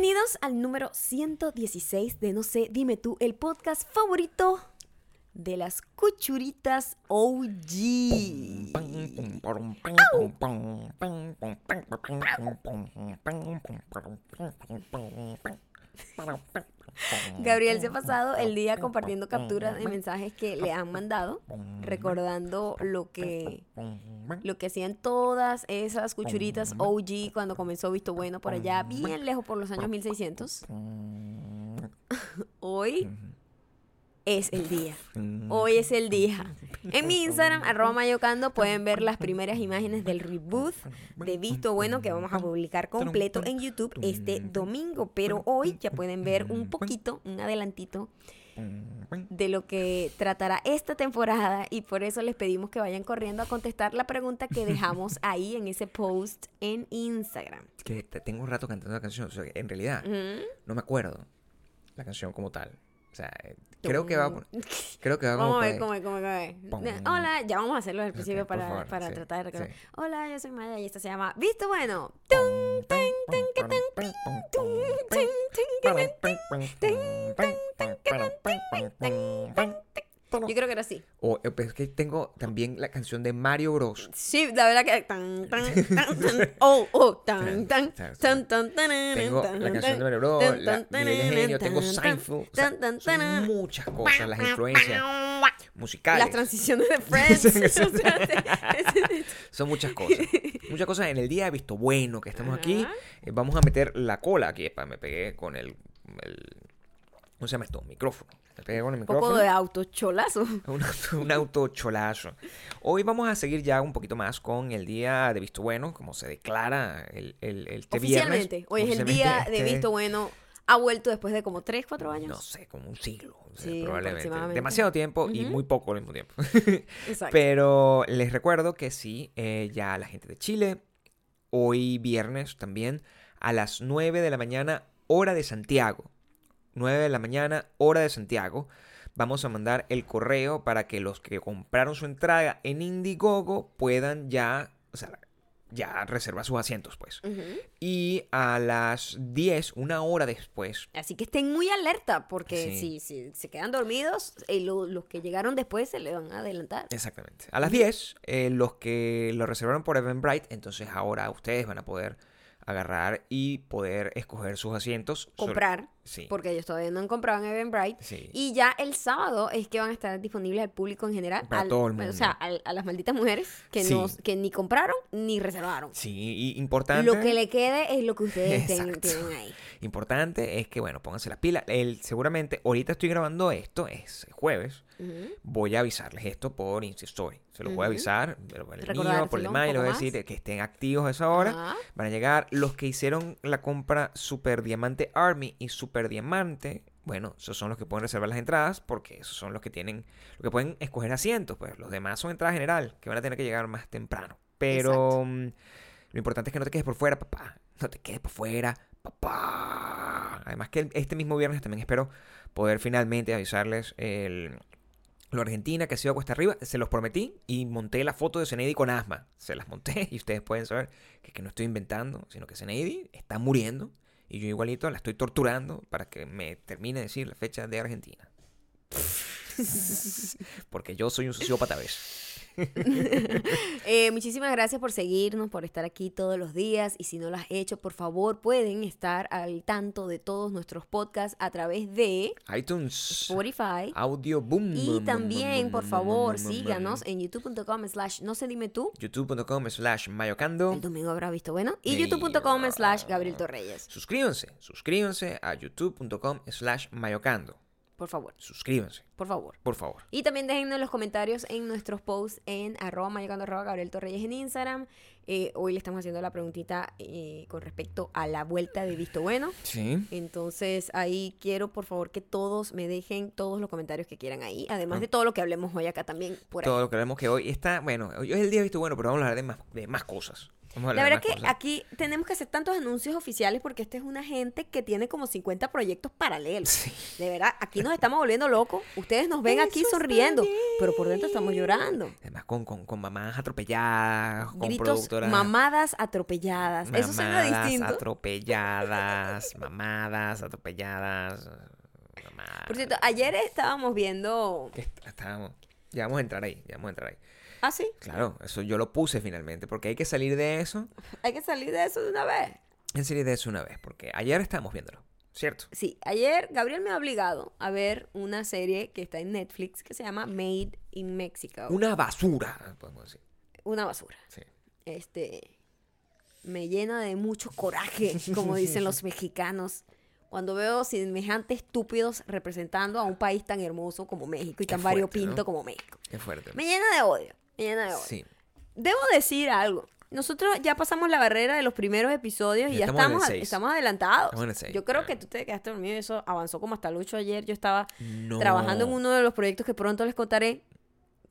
Bienvenidos al número 116 de No sé, dime tú, el podcast favorito de las cuchuritas OG. Gabriel se ha pasado el día compartiendo capturas de mensajes que le han mandado, recordando lo que, lo que hacían todas esas cuchuritas OG cuando comenzó Visto Bueno por allá, bien lejos por los años 1600. Hoy es el día. Hoy es el día. En mi Instagram, arroba mayocando, pueden ver las primeras imágenes del reboot de Visto Bueno que vamos a publicar completo en YouTube este domingo. Pero hoy ya pueden ver un poquito, un adelantito de lo que tratará esta temporada y por eso les pedimos que vayan corriendo a contestar la pregunta que dejamos ahí en ese post en Instagram. Que te- tengo un rato cantando la canción. O sea, en realidad, no me acuerdo la canción como tal. O sea, eh, creo que va Creo que va como. Pum. Hola, ya vamos a hacerlo al principio para, favor, para sí, tratar de recordar. sí. Hola, yo soy Maya y esta se llama Visto Bueno. Yo creo que era así. O eh, pues, es que tengo también la canción de Mario Bros. Sí, la verdad que tan tan tan tan oh oh tan tan tan tan tan Tengo la canción de Mario Bros, la Genio, tengo Seinfeld. o sea, son muchas cosas, las influencias musicales. Las transiciones de Friends. O sea, Son muchas cosas. Muchas cosas en el día de visto bueno que estamos aquí. Eh, vamos a meter la cola aquí. epa, me pegué con el, el- ¿Cómo se llama esto? Micrófono. Me pegué con el Un poco micrófono. de autocholazo. Un, auto- un autocholazo. Hoy vamos a seguir ya un poquito más con el día de visto bueno, como se declara el, el, el- este viernes. Oficialmente, hoy es el día Oficialmente, de este- Visto Bueno. Ha vuelto después de como 3, 4 años. No sé, como un siglo. Sí, probablemente. Demasiado tiempo y Ujú. muy poco al mismo tiempo. Exacto. Pero les recuerdo que sí, eh, ya la gente de Chile, hoy viernes también, a las 9 de la mañana, hora de Santiago. 9 de la mañana, hora de Santiago. Vamos a mandar el correo para que los que compraron su entrada en Indiegogo puedan ya, o sea, ya reservar sus asientos, pues. Y a las 10, una hora después, Así que estén muy alerta porque Sí. si, si se quedan dormidos, eh, lo- los que llegaron después se le van a adelantar. Exactamente. A las 10, eh, los que lo reservaron por Eventbrite, entonces ahora ustedes van a poder agarrar y poder escoger sus asientos. Sobre- Comprar, Sí. porque ellos todavía no han comprado en Eventbrite. Sí. Y ya el sábado es que van a estar disponibles al público en general. Para al- todo el O mundo. sea, al- a las malditas mujeres que, Sí. no, que ni compraron ni reservaron. Sí, y importante. Lo que le quede es lo que ustedes ten- tienen ahí. Importante es que, bueno, pónganse las pilas. El, seguramente, ahorita estoy grabando esto, es jueves. Voy a avisarles esto por Insta Story. Se los voy a avisar, por el mío, por el Maya, les voy a decir que estén activos a esa hora. Van a llegar los que hicieron la compra Super Diamante Army y Super Diamante. Bueno, esos son los que pueden reservar las entradas porque esos son los que tienen, lo que pueden escoger asientos. Pues los demás son entrada general, que van a tener que llegar más temprano. Pero mm, lo importante es que no te quedes por fuera, papá. No te quedes por fuera, papá. Además que este mismo viernes también espero poder finalmente avisarles el, lo Argentina que ha sido cuesta arriba. Se los prometí y monté la foto de Zeneidi con asma. Se las monté y ustedes pueden saber que, que no estoy inventando, sino que Zeneidi está muriendo y yo igualito la estoy torturando para que me termine de decir la fecha de Argentina. Porque yo soy un sociópata, ¿ves? Eh, muchísimas gracias por seguirnos, por estar aquí todos los días. Y si no lo has hecho, por favor, pueden estar al tanto de todos nuestros podcasts a través de iTunes, Spotify. Audio Boom. Y también, por favor, síganos en youtube.com slash no sé dime tú. youtube.com slash mayocando. El domingo habrá visto bueno. Y youtube.com slash Gabriel Torreyes. Suscríbanse, suscríbanse a youtube.com slash mayocando. Por favor, Suscríbanse, por favor. por favor. Y también déjennos los comentarios en nuestros posts en arroba mayocando arroba Gabriel Torreyes en Instagram. Eh, hoy le estamos haciendo la preguntita eh, con respecto a la vuelta de Visto Bueno. Sí. Entonces ahí quiero por favor que todos me dejen todos los comentarios que quieran ahí. Además Ah. de todo lo que hablemos hoy acá también por ahí. Todo lo que vemos que hoy está, bueno, hoy es el día visto bueno, pero vamos a hablar de más, de más cosas. Vamos a La verdad más que cosas. aquí tenemos que hacer tantos anuncios oficiales porque esta es una gente que tiene como 50 proyectos paralelos. Sí. De verdad, aquí nos estamos volviendo locos. Ustedes nos ven aquí Eso sonriendo, pero por dentro estamos llorando. Además, con, con, con mamás atropelladas, con Gritos, productoras. mamadas atropelladas. Eso suena mamadas distinto. atropelladas, mamadas atropelladas. mamadas. Por cierto, ayer estábamos viendo... Estábamos- Ya vamos a entrar ahí, ya vamos a entrar ahí. Ah, sí, Claro, eso yo lo puse finalmente, porque hay que salir de eso. hay que salir de eso de una vez. Hay que salir de eso una vez, porque ayer estábamos viéndolo, ¿cierto? Sí, ayer Gabriel me ha obligado a ver una serie que está en Netflix que se llama Made in Mexico. Una basura, podemos decir. Una basura. Sí. Este me llena de mucho coraje, como dicen los mexicanos, cuando veo semejantes estúpidos representando a un país tan hermoso como México y Qué tan fuerte, variopinto ¿no? como México. Qué fuerte. Me llena de odio, de. Sí. Debo decir algo. Nosotros ya pasamos la barrera de los primeros episodios y Ya ya estamos estamos, adelantados. Estamos en el seis, Yo creo que tú te quedaste dormido y eso avanzó como hasta el 8 ayer. Yo estaba No. trabajando en uno de los proyectos que pronto les contaré.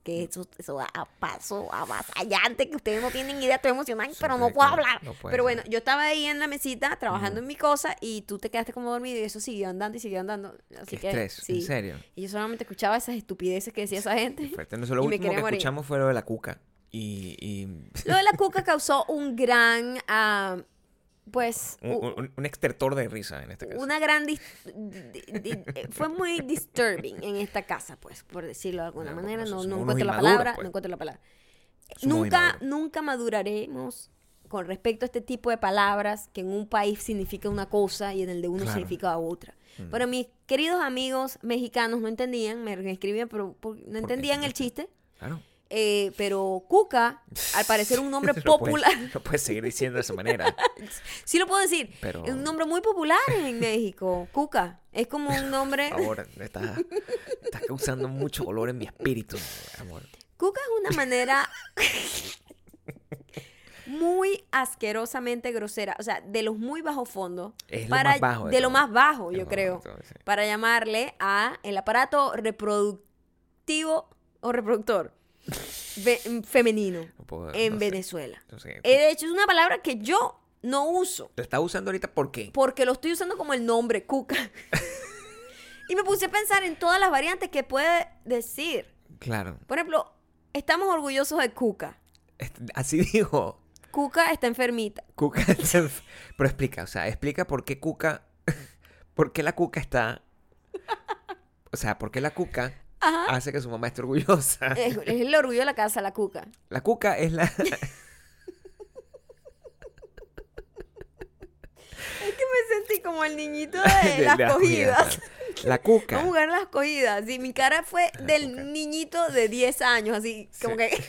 Que eso, eso a paso avasallante, que ustedes no tienen idea, estoy emocionada, Sí, pero no puedo hablar. no pero bueno, yo estaba ahí en la mesita trabajando en mi cosa y tú te quedaste como dormido y eso siguió andando y siguió andando. Así Qué que, estrés, sí. en serio. Y yo solamente escuchaba esas estupideces que decía esa gente. Fuerte. Lo Y último que morir. escuchamos fue lo de la cuca. Y, y Lo de la cuca causó un gran, ah, pues, un, un- un extertor de risa en este caso. una gran... dis- di- di- eh, fue muy disturbing en esta casa, pues, por decirlo de alguna Ah, manera. No, unos encuentro la palabra, pues. no encuentro la palabra. Nunca, nunca maduraremos con respecto a este tipo de palabras que en un país significa una cosa y en el de uno Claro. significa otra. Mm. Pero mis queridos amigos mexicanos no entendían, me escribían, pero por- no entendían el chiste. Claro. Eh, pero Cuca, al parecer un nombre No puedes- popular, No puedes seguir diciendo de esa manera. sí lo puedo decir, Pero- es un nombre muy popular en México, Cuca. Es como un nombre... Por favor, estás, estás causando mucho dolor en mi espíritu, amor. Cuca es una manera muy asquerosamente grosera, o sea, de los muy bajos fondos, Es lo para, más bajo de de lo más bajo, De yo lo más creo, bajo todo, sí. para llamarle a el aparato reproductivo o reproductor femenino No en no sé. Venezuela. No sé. Eh, de hecho, es una palabra que yo no uso. Lo estás usando ahorita ¿por qué? porque lo estoy usando como el nombre, Cuca. y me puse a pensar en todas las variantes que puede decir. Claro. Por ejemplo, estamos orgullosos de Cuca. Así dijo. Cuca está enfermita. Cuca. Pero explica, o sea, explica por qué Cuca. ¿Por qué la Cuca está. O sea, por qué la Cuca Ajá. hace que su mamá esté orgullosa. Es, es el orgullo de la casa, la Cuca. La Cuca es la. Es que me sentí como el niñito de- las las cogidas. cogidas. La Cuca. Vamos a jugar las cogidas. Y mi cara fue del niñito de 10 años, así como Sí. que.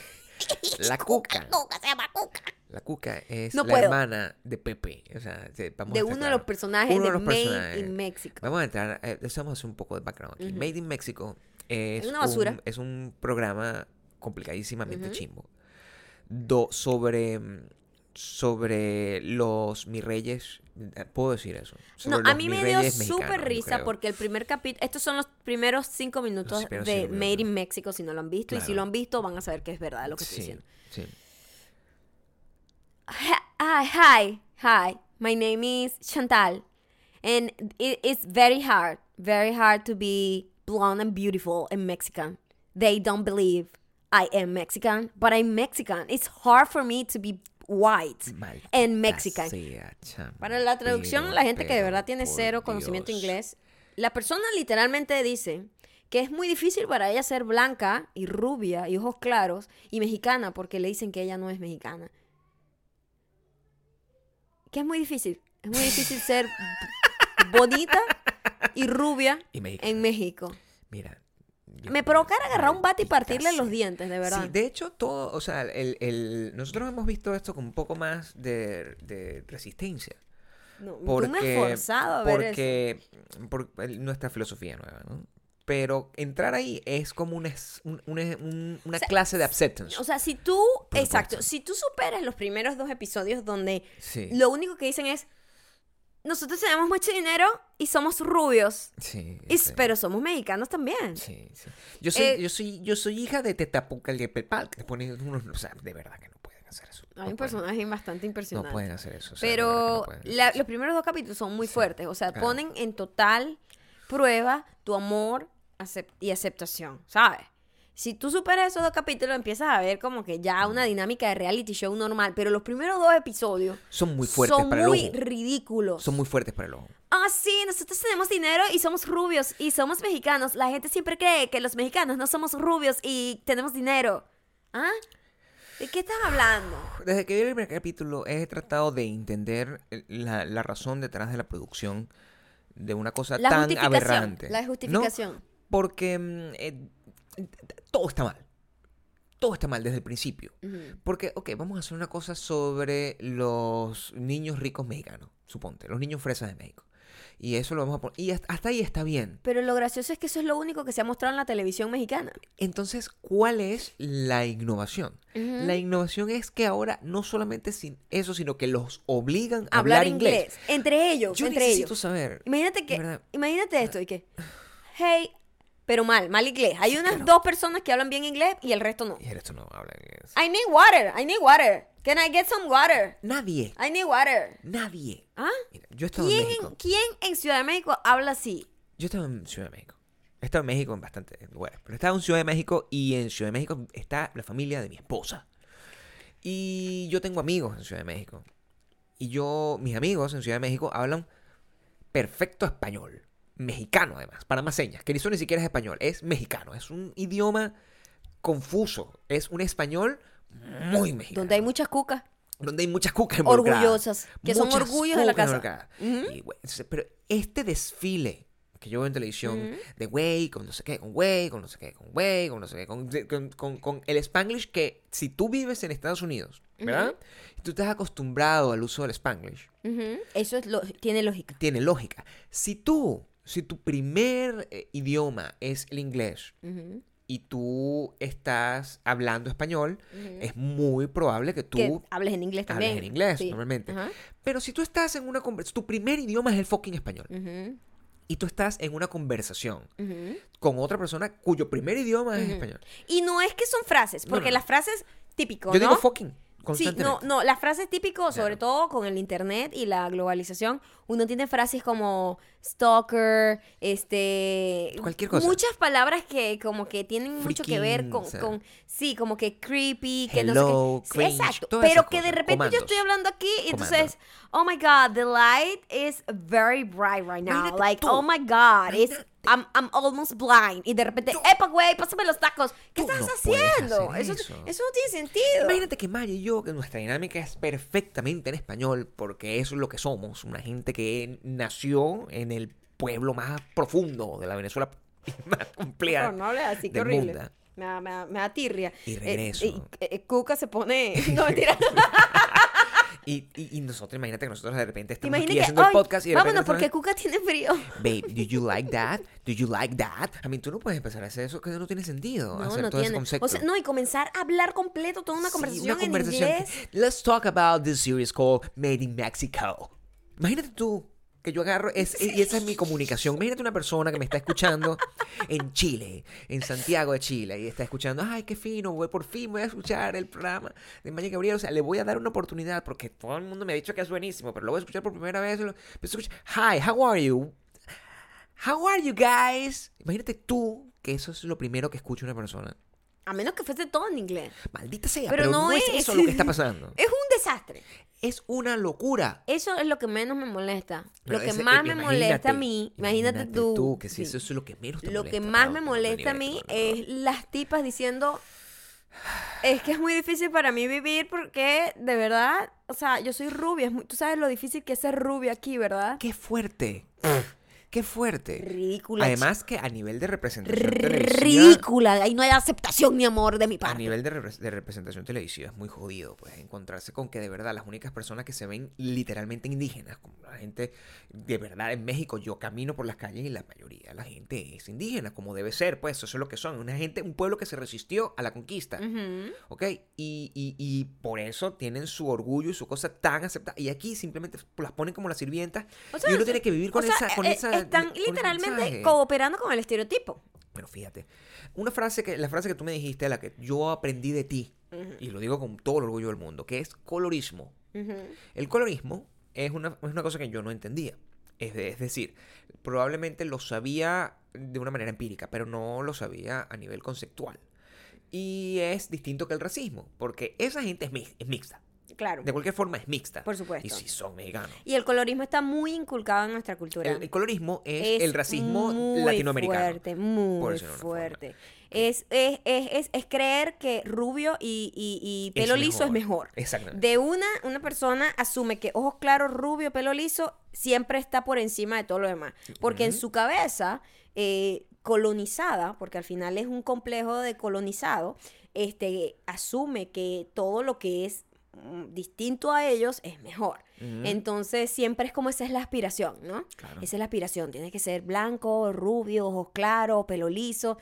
La Cuca. Cuca, se llama Cuca. La Cuca es No la puedo. hermana de Pepe. O sea, vamos De a uno de los personajes Uno de, los Made personajes. in Mexico. Vamos a entrar, eh, vamos a hacer un poco de background aquí. Made in Mexico es, una basura. Un, es un programa complicadísimamente Ujú. chimbo do- sobre, sobre los mis reyes. eh, ¿Puedo decir eso? Sobre No, a mí me dio súper risa creo. porque el primer capítulo, estos son los primeros cinco minutos primeros de cinco Made minutos. in Mexico, si no lo han visto, y si lo han visto van a saber que es verdad lo que estoy diciendo. sí. Hi, hi, hi. My name is Chantal, and it, it's very hard, very hard to be blonde and beautiful and Mexican. They don't believe I am Mexican, but I'm Mexican. It's hard for me to be white Maldita and Mexican. sea, Para la traducción, pero- la gente que de verdad tiene cero conocimiento inglés, la persona literalmente dice que es muy difícil para ella ser blanca y rubia y ojos claros y mexicana porque le dicen que ella no es mexicana. Que es muy difícil. Es muy difícil ser bonita y rubia Y en México. Mira. Me provocara agarrar un bate y partirle los dientes, de verdad. Sí, de hecho, todo, o sea, el, el- nosotros hemos visto esto con un poco más de, de resistencia. No, Porque, tú me has forzado a ver eso. porque, por el- nuestra filosofía nueva, ¿no? Pero entrar ahí es como una, una, un- una O sea, clase de acceptance. O sea, si tú, exacto, si tú superas los primeros dos episodios donde sí, lo único que dicen es, nosotros tenemos mucho dinero y somos rubios, sí, y- sí, pero somos mexicanos también. sí, sí. Yo soy, Eh, yo soy, yo soy hija de Tetapucaltepetl, que te ponen unos, o sea, de verdad que no pueden. hacer eso. Hay No un pueden. personaje bastante No impresionante. pueden hacer eso. o sea, Pero no la- los primeros dos capítulos son muy Sí, fuertes. O sea, claro. ponen en total prueba tu amor y aceptación, ¿sabes? Si tú superas esos dos capítulos, empiezas a ver como que ya una dinámica de reality show normal. Pero los primeros dos episodios Son muy fuertes son para muy el ojo. ridículos. Son muy fuertes para el ojo. Ah, sí, nosotros tenemos dinero y somos rubios y somos mexicanos. La gente siempre cree que los mexicanos no somos rubios y tenemos dinero. ¿Ah? ¿De qué estás hablando? Desde que vi el primer capítulo he tratado de entender la, la razón detrás de la producción de una cosa La tan aberrante. La ¿no? justificación. Porque mm, eh, todo está mal. Todo está mal desde el principio. Porque, ok, vamos a hacer una cosa sobre los niños ricos mexicanos, suponte, los niños fresas de México. Y eso lo vamos a poner. Y hasta ahí está bien. Pero lo gracioso es que eso es lo único que se ha mostrado en la televisión mexicana. Entonces, ¿cuál es la innovación? La innovación es que ahora no solamente sin eso, sino que los obligan a hablar, inglés. Entre ellos, Yo entre necesito ellos. saber. Imagínate que, imagínate esto y que, hey, pero mal, mal inglés. Hay unas dos personas que hablan bien inglés y el resto no. Y el resto no habla inglés. I need water, I need water. Can I get some water? Nadie. I need water. Nadie. ¿Ah? Mira, yo he estado en ¿Quién, México. ¿Quién en Ciudad de México habla así? Yo he estado en Ciudad de México. He estado en México en bastantes lugares. Pero he estado en Ciudad de México y en Ciudad de México está la familia de mi esposa. Y yo tengo amigos en Ciudad de México. Y yo, mis amigos en Ciudad de México hablan perfecto español. Mexicano además, para más señas. Que eso ni siquiera es español, es mexicano. Es un idioma confuso. Es un español muy mexicano. Donde hay muchas cucas donde hay muchas cucas involucradas. orgullosas, que son orgullos de la casa. Y, pero este desfile que yo veo en televisión Ujú. de güey, con no sé qué, con güey, con no sé qué, con güey, con no sé qué, con, con, con- con el spanglish que si tú vives en Estados Unidos, ¿verdad? Y tú estás acostumbrado al uso del spanglish. Eso es lo, tiene lógica. tiene lógica. Si tú, si tu primer eh, idioma es el inglés y tú estás hablando español, es muy probable que tú que hables en inglés también. hables en inglés Sí. normalmente. Pero si tú estás en una conversación, tu primer idioma es el fucking español, y tú estás en una conversación con otra persona cuyo primer idioma es español. Y no es que son frases, porque no, no. las frases típico, Yo ¿no? digo fucking Sí, no, no, las frases típicos, sobre Claro. todo con el internet y la globalización, uno tiene frases como stalker, este... Cualquier cosa. Muchas palabras que como que tienen mucho que ver Freaking, con, o sea. con- sí, como que creepy, que no Hello, sé qué. Cringe, exacto, pero que de cosas, repente yo comandos. estoy hablando aquí y entonces, oh my god, the light is very bright right now. Imagínate like, tú. oh my god, it's. I'm, I'm almost blind. Y de repente, epa, güey, pásame los tacos. ¿Qué estás no haciendo? Eso, eso. eso no tiene sentido. Imagínate que Maya y yo, que nuestra dinámica es perfectamente en español, porque eso es lo que somos, una gente que nació en el pueblo más profundo de la Venezuela más compleja No, no hables así, qué del horrible. mundo. Me da, me da- me da tirria. Y Eh, regreso. eh, Cuca se pone. No, mentira. Y, y, y nosotros, imagínate que nosotros de repente estamos aquí que. haciendo el "Ay, podcast y de vámonos, porque Cuca tiene frío. Babe, do you like that? Do you like that? I mean, tú no puedes empezar a hacer eso que no tiene sentido. No, hacer no todo ese tiene. concepto. O sea, no, y comenzar a hablar completo toda una Sí, conversación, una conversación en inglés. Let's talk about this series called Made in Mexico. Imagínate tú que yo agarro es, y esa es mi comunicación. Imagínate una persona que me está escuchando en Chile, en Santiago de Chile, y está escuchando, ay, qué fino, voy, por fin voy a escuchar el programa de Maya Gabriel. O sea, le voy a dar una oportunidad porque todo el mundo me ha dicho que es buenísimo, pero lo voy a escuchar por primera vez. y lo- empiezo a escuchar, Hi, how are you? How are you guys? Imagínate tú que eso es lo primero que escucha una persona. A menos que fuese todo en inglés. Maldita sea, Pero pero, no no, es es. eso lo que está pasando. Es un desastre. Es una locura. Eso es lo que menos me molesta. Pero lo que ese- más eh, me molesta a mí, imagínate, imagínate tú. que si sí. eso es lo que menos te Lo molesta, que más me molesta a mí es las tipas diciendo, es que es muy difícil para mí vivir porque de verdad, o sea, yo soy rubia, es muy- tú sabes lo difícil que es ser rubia aquí, ¿verdad? ¡Qué fuerte! ¡Qué fuerte! Ridícula. Además que a nivel de representación televisiva... Ridícula, ahí no hay aceptación ni amor de mi A parte. nivel de, repre- de representación televisiva es muy jodido, pues, encontrarse con que de verdad las únicas personas que se ven literalmente indígenas, como la gente de verdad en México, yo camino por las calles y la mayoría de la gente es indígena, como debe ser, pues, eso es lo que son, una gente, un pueblo que se resistió a la conquista. ¿Ok? Y, y- y por eso tienen su orgullo y su cosa tan aceptada. Y aquí simplemente las ponen como las sirvientas. O sea, y uno tiene que vivir con o sea, esa. Con eh, esa están literalmente cooperando con el estereotipo. Pero fíjate, una frase que, la frase que tú me dijiste, la que yo aprendí de ti, y lo digo con todo el orgullo del mundo, que es colorismo. El colorismo es una, es una cosa que yo no entendía. Es, es, decir, probablemente lo sabía de una manera empírica, pero no lo sabía a nivel conceptual. Y es distinto que el racismo, porque esa gente es, es mixta. Claro. De cualquier forma es mixta. Por supuesto. Y si son mexicanos. Y el colorismo está muy inculcado en nuestra cultura. El, colorismo es, el racismo muy latinoamericano. Fuerte, muy fuerte. Es, es, es, es, creer que rubio y, y, pelo liso es mejor. Exactamente. De una, una persona asume que ojos claros, rubio, pelo liso, siempre está por encima de todo lo demás. Porque en su cabeza, eh, colonizada, porque al final es un complejo de colonizado, este, asume que todo lo que es distinto a ellos es mejor. Entonces siempre es como esa es la aspiración, ¿no? Esa es la aspiración. Tiene que ser blanco, rubio, ojos claros, pelo liso.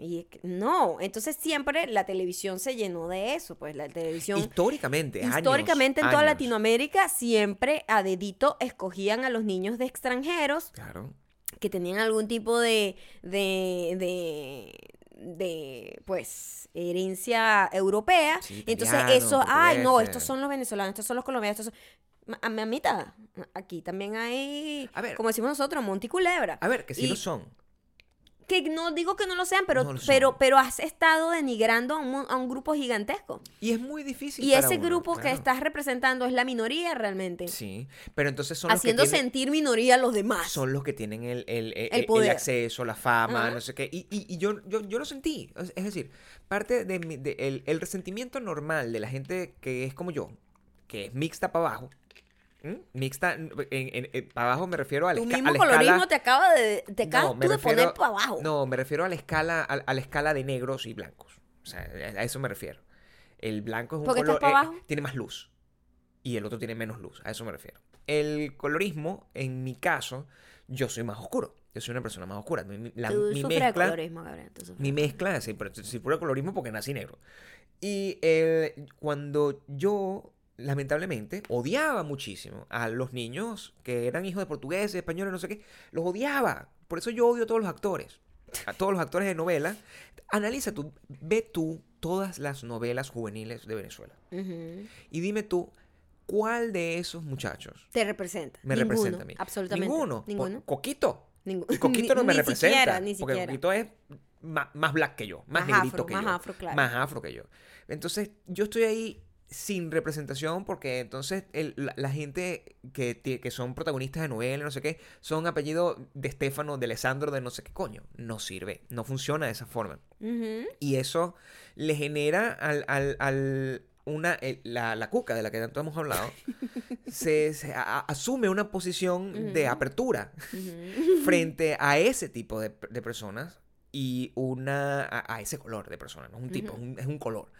Y no, entonces siempre la televisión se llenó de eso, pues la televisión... Históricamente, Históricamente en toda Latinoamérica siempre a dedito escogían a los niños de extranjeros. Claro. Que tenían algún tipo de, de, de, de pues, herencia europea. entonces eso, ay, no, estos son los venezolanos, estos son los colombianos, estos son... A, mitad, aquí también hay, como decimos nosotros, Monticulebra. A ver, que sí lo son que no digo que no lo sean, pero, pero, pero has estado denigrando a un, grupo gigantesco. Y es muy difícil. Y ese grupo que estás representando es la minoría realmente. Sí, pero entonces son Haciendo los que sentir minoría a los demás. Son los que tienen el, el, el, acceso, la fama, no sé qué. Y, y, yo, yo, yo, lo sentí. Es decir, parte del de, el resentimiento normal de la gente que es como yo, que es mixta para abajo, ¿Mm? Mixta, en, para abajo me refiero a la, tu mismo colorismo te acaba de, te no, de poner para abajo. No, me refiero a la escala, a, la escala de negros y blancos. O sea, a eso me refiero. El blanco es un color. Eh, tiene más luz. Y el otro tiene menos luz. A eso me refiero. El colorismo, en mi caso, yo soy más oscuro. Yo soy una persona más oscura. Mi, la, mi mezcla, colorismo, Gabriel, mi mezcla, sí, pero si puro colorismo porque nací negro. Y el, cuando yo lamentablemente, odiaba muchísimo a los niños que eran hijos de portugueses, españoles, no sé qué. Los odiaba. Por eso yo odio a todos los actores. A todos los actores de novela. Analiza tú, ve tú todas las novelas juveniles de Venezuela. Y dime tú, ¿cuál de esos muchachos te representa? Me representa a mí. Absolutamente. Ninguno. Ninguno. Coquito. Coquito no me representa. porque Coquito es más, black que yo, más, negrito que más yo. Afro, claro. Más afro que yo. Entonces, yo estoy ahí sin representación porque entonces la, gente que, que, son protagonistas de novelas, no sé qué, son apellidos de Estefano, de Alessandro, de no sé qué coño. No sirve, no funciona de esa forma. Y eso le genera al, al, una, la, cuca de la que tanto hemos hablado, se, asume una posición de apertura frente a ese tipo de, personas y una a, ese color de personas, no es un tipo, es un color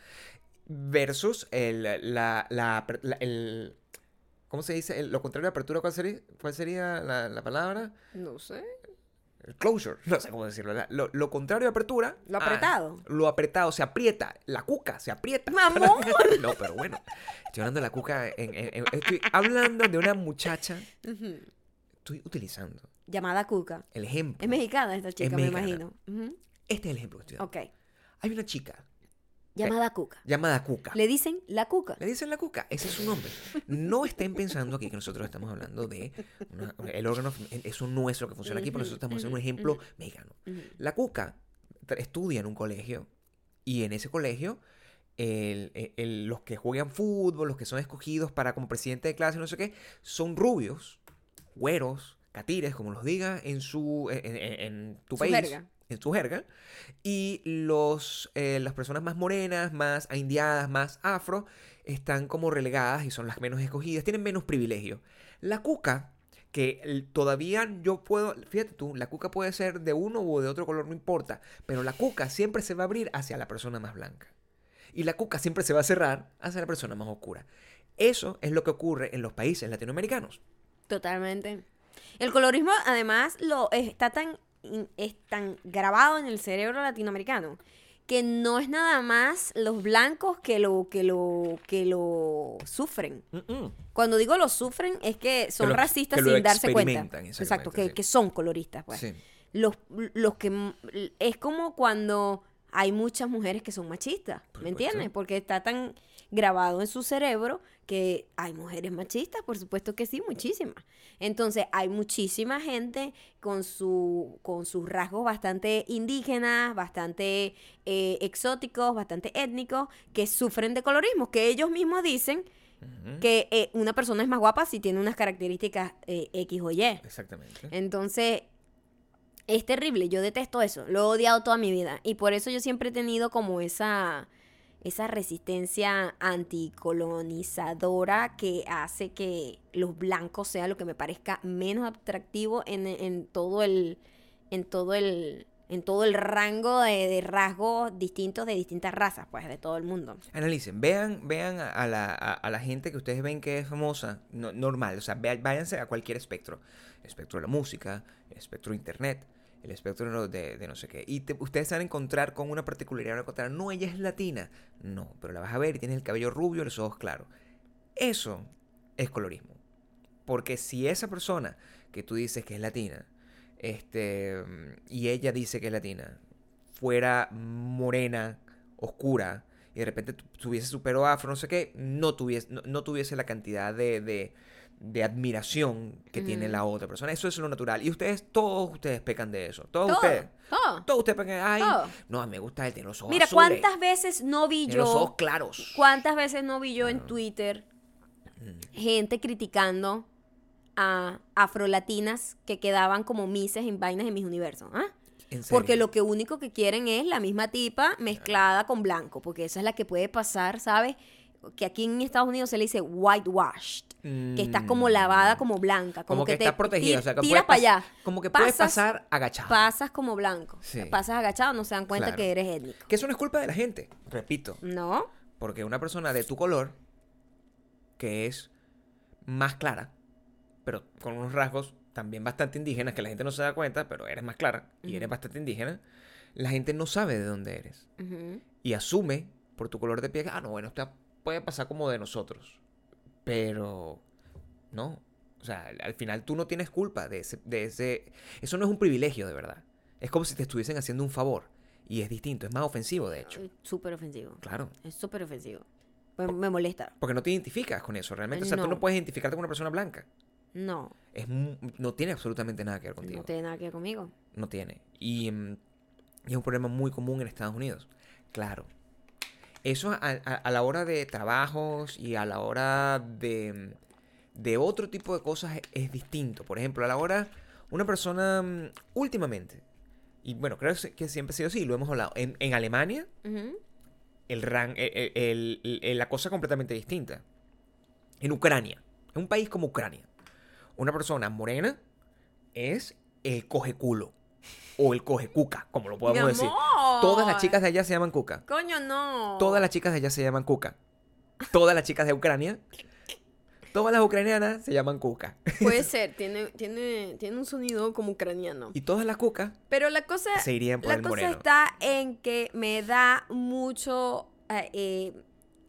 versus el, la, la, el, ¿cómo se dice? lo contrario de apertura, ¿cuál sería, cuál sería la, la palabra? No sé. El closure, no sé cómo decirlo. Lo, lo contrario de apertura. Lo apretado. lo apretado, se aprieta. La cuca se aprieta. ¡Mamón! no, pero bueno. Estoy hablando de la cuca. En, estoy hablando de una muchacha. Estoy utilizando. Llamada cuca. El ejemplo. Es mexicana esta chica, me imagino. Este es el ejemplo que estoy dando. Ok. Hay una chica Llamada Cuca. Llamada Cuca. Le dicen la Cuca. Le dicen la Cuca. Ese es su nombre. No estén pensando aquí que nosotros estamos hablando de. el órgano. es un nuestro que funciona aquí, pero nosotros estamos haciendo un ejemplo mexicano. La Cuca estudia en un colegio y en ese colegio. los que juegan fútbol, los que son escogidos para como presidente de clase, no sé qué, son rubios, güeros, catires, como los diga en su en, tu país en su jerga, y los, eh, las personas más morenas, más indiadas, más afro, están como relegadas y son las menos escogidas, tienen menos privilegio. La cuca, que todavía yo puedo, fíjate tú, la cuca puede ser de uno o de otro color, no importa, pero la cuca siempre se va a abrir hacia la persona más blanca. Y la cuca siempre se va a cerrar hacia la persona más oscura. Eso es lo que ocurre en los países latinoamericanos. Totalmente. El colorismo además lo está tan es tan grabado en el cerebro latinoamericano que no es nada más los blancos que lo que lo que lo sufren. Cuando digo lo sufren es que son racistas sin darse cuenta. Exacto, que, que, son coloristas, pues. Los, los que es como cuando hay muchas mujeres que son machistas, Por ¿me entiendes? Porque está tan grabado en su cerebro que hay mujeres machistas, por supuesto que sí, muchísimas. Entonces, hay muchísima gente con, su, con sus rasgos bastante indígenas, bastante eh, exóticos, bastante étnicos, que sufren de colorismo, que ellos mismos dicen que eh, una persona es más guapa si tiene unas características eh, X o Y. Exactamente. Entonces, es terrible, yo detesto eso, lo he odiado toda mi vida y por eso yo siempre he tenido como esa esa resistencia anticolonizadora que hace que los blancos sea lo que me parezca menos atractivo en, en todo el en todo el en todo el rango de, rasgos distintos de distintas razas, pues, de todo el mundo. Analicen, vean, vean a, la, a- la gente que ustedes ven que es famosa, no- normal, o sea, váyanse a cualquier espectro. Espectro de la música, espectro de internet, el espectro de, no sé qué. Y te- ustedes se van a encontrar con una particularidad, van a encontrar, no, ella es latina. No, pero la vas a ver y tiene el cabello rubio los ojos claros. Eso es colorismo. Porque si esa persona que tú dices que es latina, este, y ella dice que es latina, fuera morena, oscura, y de repente tu- tuviese su pelo afro, no sé qué, no tuviese, no, no tuviese la cantidad de, de admiración que tiene la otra persona. Eso es lo natural. Y ustedes, todos ustedes pecan de eso. Todos Todo, ustedes. todo. Todos ustedes pecan. Ay, Todo. no, me gusta él, tiene los ojos Mira, azules, ¿cuántas veces no vi tiene los ojos yo? claros. ¿Cuántas veces no vi yo en Claro. Twitter Mm. gente criticando a afrolatinas que quedaban como mises en vainas en mis universos? ¿ah? Porque lo que único que quieren es la misma tipa mezclada con blanco, porque esa es la que puede pasar, ¿sabes? Que aquí en Estados Unidos se le dice whitewashed, que está como Mm. lavada como blanca, como, Como, que, te está protegida. O sea, que tiras para allá, Como que puedes pasas- pasar agachado. pasas como blanco, Sí. pasas agachado, no se dan cuenta Claro. que eres étnico. Que eso no es culpa de la gente, repito. ¿No? Porque una persona de tu color, que es más clara, pero con unos rasgos también bastante indígenas, que la gente no se da cuenta, pero eres más clara y eres bastante indígena, la gente no sabe de dónde eres. Y asume por tu color de piel, que, ah, no, bueno, usted puede pasar como de nosotros. Pero, no. O sea, al- al final tú no tienes culpa de ese, de ese... Eso no es un privilegio, de verdad. Es como si te estuviesen haciendo un favor. Y es distinto, es más ofensivo, de hecho. Es Súper ofensivo. Claro. Es súper ofensivo. Me molesta. Porque no te identificas con eso realmente. O sea, tú No. puedes identificarte con una persona blanca. No, Es no tiene absolutamente nada que ver contigo. no tiene nada que ver conmigo. No tiene. Y, mm, y es un problema muy común en Estados Unidos. Claro. Eso a, a- a la hora de trabajos y a la hora de, de otro tipo de cosas es, es distinto. Por ejemplo, a la hora, una persona mm, últimamente, y bueno, creo que siempre ha sido así, lo hemos hablado, en, en Alemania el ran- el- el- el- el- la cosa es completamente distinta. En Ucrania, en un país como Ucrania, una persona morena es el coge culo o el coge cuca, como lo podemos decir. Todas las chicas de allá se llaman cuca. Coño, no. Todas las chicas de allá se llaman cuca. Todas las chicas de Ucrania, todas las ucranianas se llaman cuca. Puede ser, tiene, tiene, tiene un sonido como ucraniano. Y todas las cucas Pero la cosa, se irían por la el cosa moreno. está en que me da mucho eh, eh,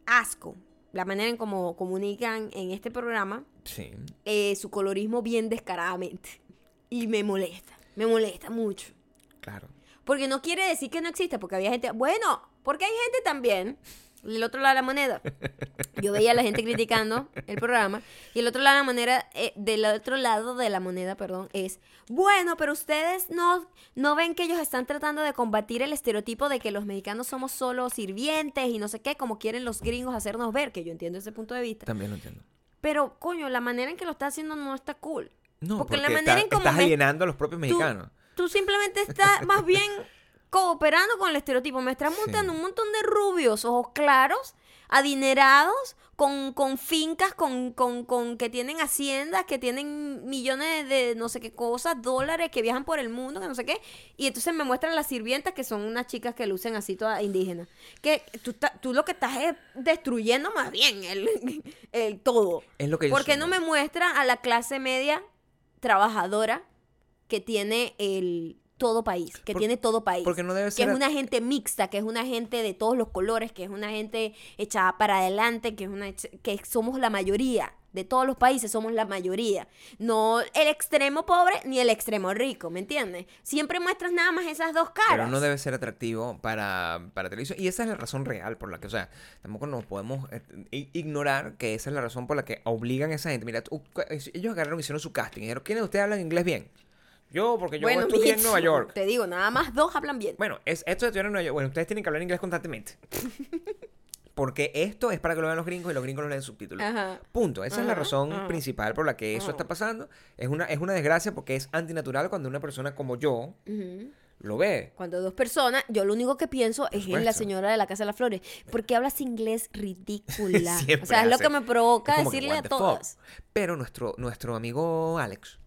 asco la manera en cómo comunican en este programa Sí. eh, su colorismo bien descaradamente. Y me molesta, me molesta mucho. Claro. Porque no quiere decir que no exista, porque había gente, bueno, porque hay gente también del otro lado de la moneda. Yo veía a la gente criticando el programa y el otro lado de la moneda, eh, del otro lado de la moneda, perdón, es, bueno, pero ustedes no, no ven que ellos están tratando de combatir el estereotipo de que los mexicanos somos solo sirvientes y no sé qué, como quieren los gringos hacernos ver, que yo entiendo ese punto de vista. También lo entiendo. Pero, coño, la manera en que lo está haciendo no está cool. No, Porque porque, la manera está- en cómo estás alienando a los propios mexicanos. Tú simplemente estás más bien cooperando con el estereotipo. Me estás montando Sí. un montón de rubios, ojos claros, adinerados, con, con fincas, con, con, con que tienen haciendas, que tienen millones de no sé qué cosas, dólares, que viajan por el mundo, que no sé qué. Y entonces me muestran las sirvientas, que son unas chicas que lucen así todas indígenas. Que tú, tú lo que estás es destruyendo más bien el, el todo. Es lo que yo ¿Por qué no me muestra a la clase media trabajadora que tiene el todo país, que Por- tiene todo país? porque no debe que ser es a- una gente mixta, que es una gente de todos los colores, que es una gente echada para adelante, que es una que somos la mayoría. de todos los países somos la mayoría. No el extremo pobre ni el extremo rico, ¿me entiendes? Siempre muestras nada más esas dos caras. Pero no debe ser atractivo para, para televisión. Y esa es la razón real por la que, o sea, tampoco nos podemos eh, ignorar que esa es la razón por la que obligan a esa gente. Mira, tú- ellos agarraron, hicieron su casting y dijeron, ¿quiénes de ustedes hablan inglés bien? Yo, porque yo bueno, estudié en Nueva York. Te digo, nada más dos hablan bien. Bueno, es, esto de estudiar en Nueva York, bueno, ustedes tienen que hablar inglés constantemente. Porque esto es para que lo vean los gringos y los gringos no leen subtítulos. Ajá. Punto. Esa es la razón ajá. principal por la que eso está pasando. Es una, es una desgracia porque es antinatural cuando una persona como yo. Lo ve. Cuando dos personas, yo lo único que pienso es en la señora de la Casa de las Flores. porque hablas inglés ridícula? O sea, es lo que me provoca decirle a todas. Pero nuestro, nuestro amigo Alex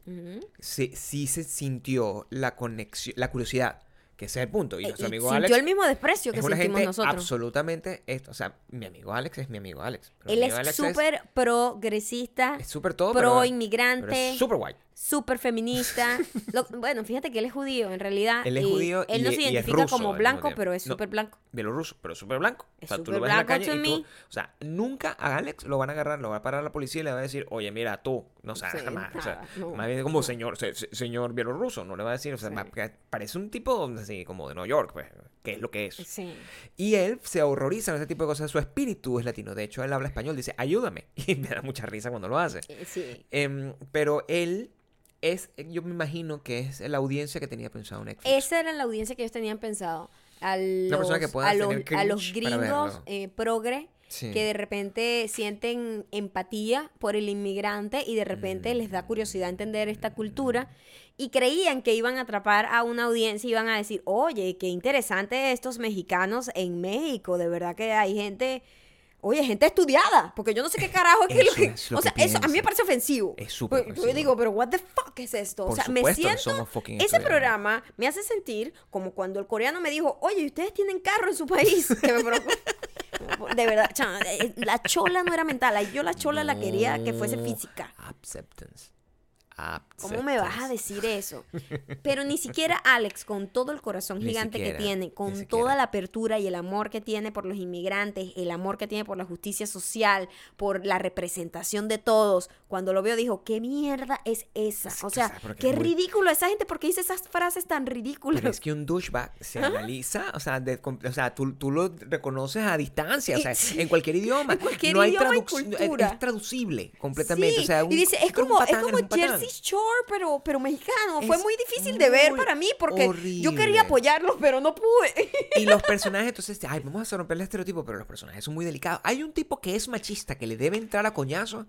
sí, sí se sintió la conexión, la curiosidad, que ese es el punto. Y Eh, nuestro y amigo sintió Alex el mismo desprecio que es una sentimos gente nosotros. absolutamente esto. O sea, mi amigo Alex es mi amigo Alex. pero mi Él amigo es Alex súper progresista, es súper todo, pro inmigrante, súper guay. súper feminista. Lo- bueno, fíjate que él es judío, en realidad. Él es y judío Él y- no se identifica como blanco, pero es súper blanco. bielorruso, pero súper blanco. Es o sea, tú súper lo ves en la blanco calle y tú, o sea, nunca a Alex lo van a agarrar, lo va a parar la policía y le va a decir, oye, mira, tú, no sabes Sí, jamás. O sea, nada, no. más bien como señor, se- se- señor bielorruso, no le va a decir, o sea, Sí. parece un tipo así como de Nueva York, pues, que es lo que es. Sí. Y él se horroriza en ese tipo de cosas. Su espíritu es latino. De hecho, él habla español, dice, ayúdame. Y me da mucha risa cuando lo hace. Eh, Sí. Em, pero él es, yo me imagino que es la audiencia que tenía pensado Netflix. Esa era la audiencia que ellos tenían pensado. A los, persona que a los, a los gringos eh, progre Sí. que de repente sienten empatía por el inmigrante y de repente les Mm. da curiosidad entender esta cultura y creían que iban a atrapar a una audiencia y iban a decir, oye, qué interesante estos mexicanos en México, de verdad que hay gente... Oye, gente estudiada, porque yo no sé qué carajo es que Eso lo que... es lo o sea, eso a mí me parece ofensivo. Es súper Pues, Yo digo, pero what the fuck es esto? Por o sea, me siento... somos fucking Ese estudiados. programa me hace sentir como cuando el coreano me dijo, oye, ¿ustedes tienen carro en su país? Que me. De verdad, eh, la chola no era mental, yo la chola la quería que fuese No. física. Acceptance. ¿Cómo me vas a decir eso? Pero ni siquiera Alex, con todo el corazón gigante siquiera, que tiene, con toda la apertura y el amor que tiene por los inmigrantes, el amor que tiene por la justicia social, por la representación de todos, cuando lo veo dijo, ¿qué mierda es esa? Es O sea, qué es muy- ridículo esa gente porque dice esas frases tan ridículas. Pero es que un douchebag se analiza, o sea, de- o sea tú, tú lo reconoces a distancia, o sea, Sí. en cualquier idioma. En cualquier no hay idioma y traduc- es- traducible completamente. Sí, o sea, un- y dice, es como, es como. Jersey Shore, pero, pero mexicano. Fue muy difícil de ver para mí porque yo quería apoyarlos, pero no pude. Y los personajes, entonces, ay, vamos a romper el estereotipo, pero los personajes son muy delicados. Hay un tipo que es machista, que le debe entrar a coñazo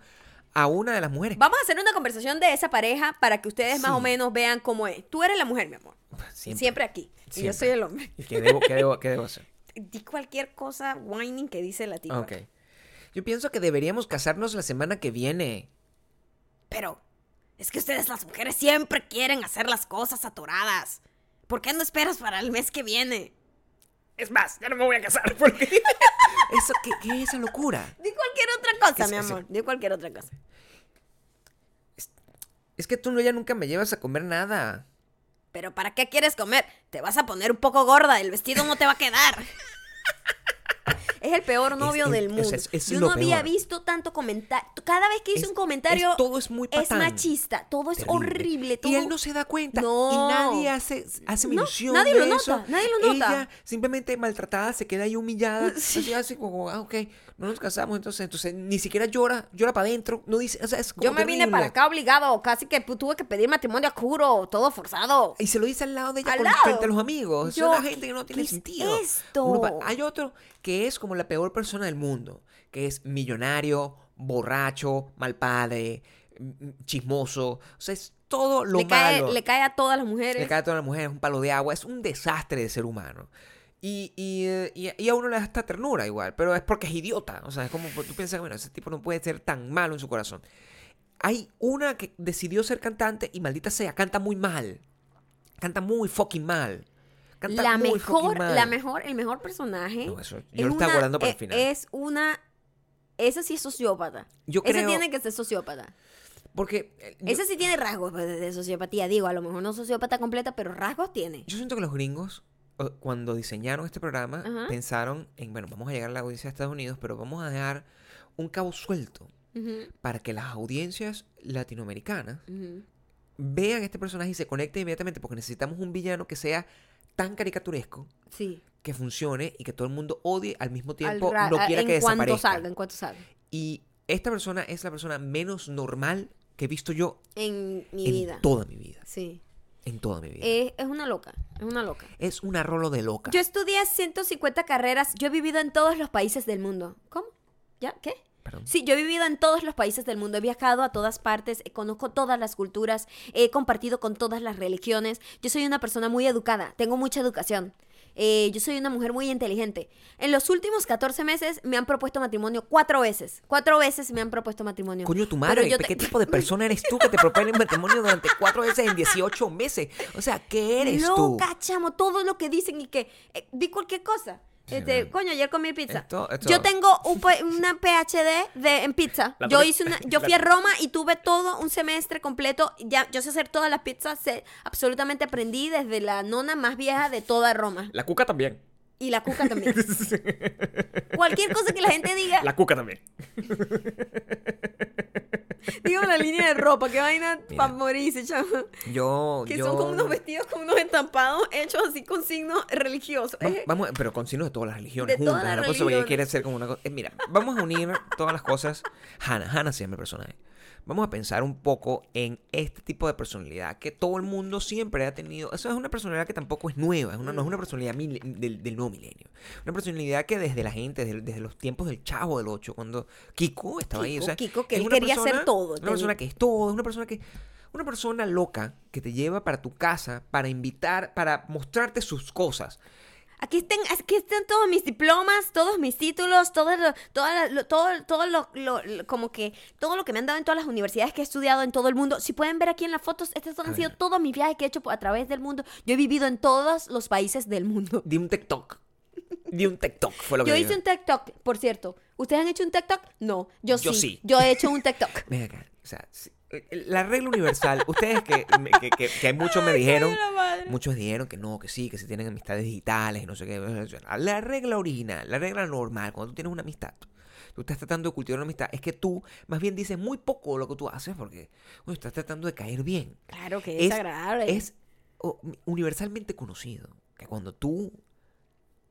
a una de las mujeres. Vamos a hacer una conversación de esa pareja para que ustedes más o menos vean cómo es. Tú eres la mujer, mi amor. Siempre, aquí. Y yo soy el hombre. ¿Y qué debo, qué debo, qué debo hacer? Di cualquier cosa whining que dice la tipa. Ok. Yo pienso que deberíamos casarnos la semana que viene. Pero es que ustedes las mujeres siempre quieren hacer las cosas atoradas. ¿Por qué no esperas para el mes que viene? Es más, ya no me voy a casar porque... ¿Eso qué, qué es esa locura? Di cualquier otra cosa, Es- mi es- amor. Di cualquier otra cosa. Es que tú no, ya nunca me llevas a comer nada. Pero ¿para qué quieres comer? Te vas a poner un poco gorda, el vestido no te va a quedar. Es el peor novio es- del mundo. es- es Yo no había peor. visto tanto comentario. Cada vez que hice Es- un comentario es- todo es muy es patán. machista, todo es Terrible. horrible. Y él no se da cuenta. No. Y nadie hace, hace No, mención nadie de lo eso. nota, nadie lo nota. Ella simplemente maltratada, se queda ahí humillada. Sí. Así, así como, ah, ok, no nos casamos. Entonces, entonces ni siquiera llora, llora para adentro. No dice, o sea, es como Yo me vine para acá obligado, casi que tuve que pedir matrimonio a juro, todo forzado. Y se lo dice al lado de ella con, lado. frente a los amigos. Yo, es una gente que no ¿qué- tiene es sentido. esto? Uno hay otro que es como la peor persona del mundo, que es millonario, borracho, mal padre, mm, chismoso. O sea, es todo lo le, cae, malo. le cae a todas las mujeres. Le cae a todas las mujeres, es un palo de agua, es un desastre de ser humano. Y, y, eh, y- y a uno le da esta ternura igual, pero es porque es idiota. O sea, es como tú piensas, bueno, ese tipo no puede ser tan malo en su corazón. Hay una que decidió ser cantante y maldita sea, canta muy mal. Canta muy fucking mal. Canta la muy mejor, la mejor, el mejor personaje. No, eso- yo es lo estaba guardando para el e- final. Es una. Ese sí es sociópata. Yo Ese creo- tiene que ser sociópata. Porque eh, yo, Ese sí tiene rasgos de, sociopatía. Digo, a lo mejor no sociópata completa, pero rasgos tiene. yo siento que los gringos, cuando diseñaron este programa, Ajá. pensaron en, bueno, vamos a llegar a la audiencia de Estados Unidos, pero vamos a dejar un cabo suelto para que las audiencias latinoamericanas vean a este personaje y se conecten inmediatamente porque necesitamos un villano que sea tan caricaturesco Sí. que funcione y que todo el mundo odie al mismo Al tiempo ra- no quiera en que cuanto desaparezca. salga, en cuanto salga. Y esta persona es la persona menos normal que he visto yo En mi en vida. toda mi vida. Sí. En toda mi vida. Es, es una loca. Es una loca. es una rolo de loca. Yo estudié 150 carreras. Yo he vivido en todos los países del mundo. ¿Cómo? ¿Ya? ¿Qué? Perdón. Sí, yo he vivido en todos los países del mundo, he viajado a todas partes, eh, conozco todas las culturas, he compartido con todas las religiones. Yo soy una persona muy educada, tengo mucha educación. Eh, yo soy una mujer muy inteligente. En los últimos 14 meses me han propuesto matrimonio cuatro veces. Cuatro veces me han propuesto matrimonio. Coño, tu madre, yo te- ¿qué tipo de persona eres tú que te proponen matrimonio durante cuatro veces en 18 meses? O sea, ¿qué eres tú? Loca, chamo, todo lo que dicen y que eh, di cualquier cosa. Este, coño, ayer comí pizza. Esto- esto- Yo tengo un una PhD de, en pizza. La yo hice una, yo fui a Roma y tuve todo un semestre completo. Ya, yo sé hacer todas las pizzas. sé- absolutamente aprendí desde la nona más vieja de toda Roma. La cuca también. Y la cuca también. Cualquier cosa que la gente diga, La cuca también. digo la línea de ropa, qué vaina para morirse, chamo. Yo, Que yo... son como unos vestidos con unos estampados hechos así con signos religiosos. Va- Eh, Vamos, pero con signos de todas las religiones De todas juntas. las ¿no? Por eso ella religiones. quiere ser como una cosa. eh, mira, vamos a unir todas las cosas. Hannah, Hannah se llama el personaje. Vamos a pensar un poco en este tipo de personalidad que todo el mundo siempre ha tenido. Eso es una personalidad que tampoco es nueva, es una, no es una personalidad mil- del, del nuevo milenio. Una personalidad que desde la gente, desde, desde los tiempos del Chavo del 8, cuando Kiko estaba ahí. O Kiko, sea, Kiko, que él quería hacer todo, Una tenía- persona que es todo, es una persona que. Una persona loca que te lleva para tu casa para invitar, para mostrarte sus cosas. Aquí están, aquí están todos mis diplomas, todos mis títulos, todo lo, todo, todo lo, como que todo lo que me han dado en todas las universidades que he estudiado en todo el mundo. Si pueden ver aquí en las fotos, estos han sido todos mis viajes que he hecho a través del mundo. Yo he vivido en todos los países del mundo. Di un TikTok. Di un TikTok, fue lo que Yo digo. hice un TikTok, por cierto. ¿Ustedes han hecho un TikTok? No, yo, Yo sí. sí. Yo he hecho un TikTok. Ven acá, o sea, eh, la regla universal, ustedes que, que, que- que hay muchos me dijeron, muchos dijeron que no, que sí, que si tienen amistades digitales no sé qué. La regla original, la regla normal, cuando tú tienes una amistad, tú estás tratando de cultivar una amistad, es que tú más bien dices muy poco lo que tú haces porque bueno, estás tratando de caer bien. Claro que es, Es- agradable. Es universalmente conocido que cuando tú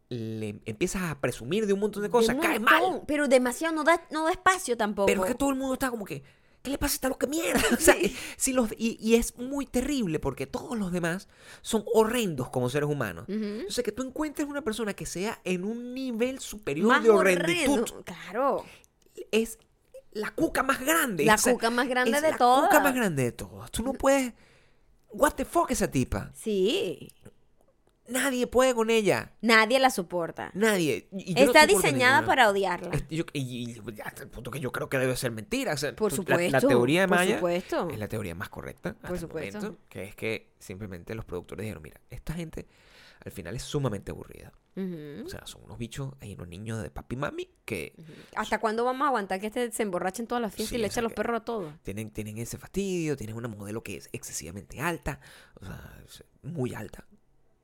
le empiezas a presumir de un montón de cosas, De un mal. Pero demasiado, no da, no da espacio tampoco. Pero es que todo el mundo está como que, ¿qué le pasa a esta loca mierda? O sea, si los, y, y es muy terrible porque todos los demás son horrendos como seres humanos. Ujú. O sea, que tú encuentres una persona que sea en un nivel superior Más de horrenditud horrendo. Claro. es la cuca más grande. La O sea, cuca más grande de la todas. cuca más grande de todas. Tú no puedes... What the fuck esa tipa? Sí. Nadie puede con ella. Nadie la soporta. Nadie. Y yo Está diseñada ninguna. para odiarla. Yo- y, y ya hasta el punto que yo creo que debe ser mentira. o sea, Por tú- la- La, supuesto, teoría de por Maya supuesto. es la teoría más correcta. Por supuesto. momento, que es que simplemente los productores dijeron, mira, esta gente al final es sumamente aburrida. O sea, son unos bichos, hay unos niños de papi y mami que ¿Hasta cuándo vamos a aguantar que este se emborrache en todas las fiestas Sí, y le sea los perros a todos? tienen, tienen ese fastidio, tienen una modelo que es excesivamente alta, o sea, muy alta.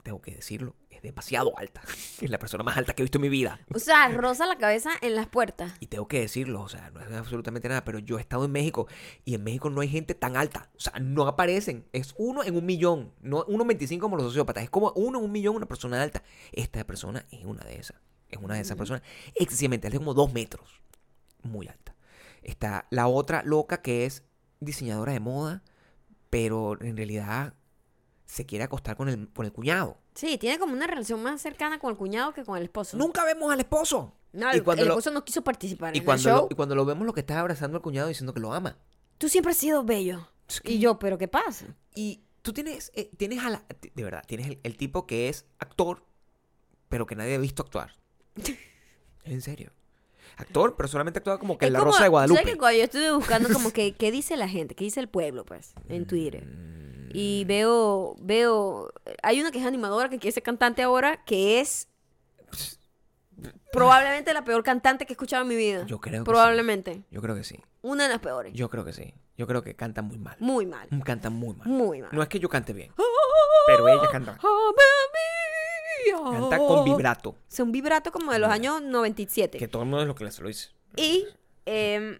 Tengo que decirlo, es demasiado alta. Es la persona más alta que he visto en mi vida. O sea, rosa la cabeza en las puertas. Y tengo que decirlo, o sea, no es absolutamente nada, pero yo he estado en México y en México no hay gente tan alta. O sea, no aparecen. Es uno en un millón, no uno en 25 como los sociópatas. Es como uno en un millón una persona alta. Esta persona es una de esas. Es una de esas personas excesivamente alta, como dos metros. Muy alta. Está la otra loca que es diseñadora de moda, pero en realidad se quiere acostar con el, con el cuñado. Sí, tiene como una relación más cercana con el cuñado que con el esposo. Nunca vemos al esposo. No, y el, cuando el lo- esposo no quiso participar Y en el cuando, show. lo, y cuando lo vemos, lo que está abrazando al cuñado diciendo que lo ama. Tú siempre has sido bello. Es que- Y yo, ¿pero qué pasa? Y tú tienes, eh, tienes a la, de verdad, tienes el, el tipo que es actor, pero que nadie ha visto actuar. en serio. Actor, pero solamente actúa como que en La como- Rosa de ¿sabes Guadalupe. que cuando yo estuve buscando como que qué dice la gente, qué dice el pueblo, pues, en Twitter. Mm, Y veo, veo, hay una que es animadora que quiere ser cantante ahora, que es probablemente la peor cantante que he escuchado en mi vida. Yo creo que Probablemente. Yo creo que sí. Una de las peores. Yo creo que sí. Yo creo que canta muy mal. Muy mal. Canta muy mal. Muy mal. No es que yo cante bien, pero ella canta. Canta con vibrato. O sea, un vibrato como de los años 97. Que todo el mundo es lo que se lo dice. Y em,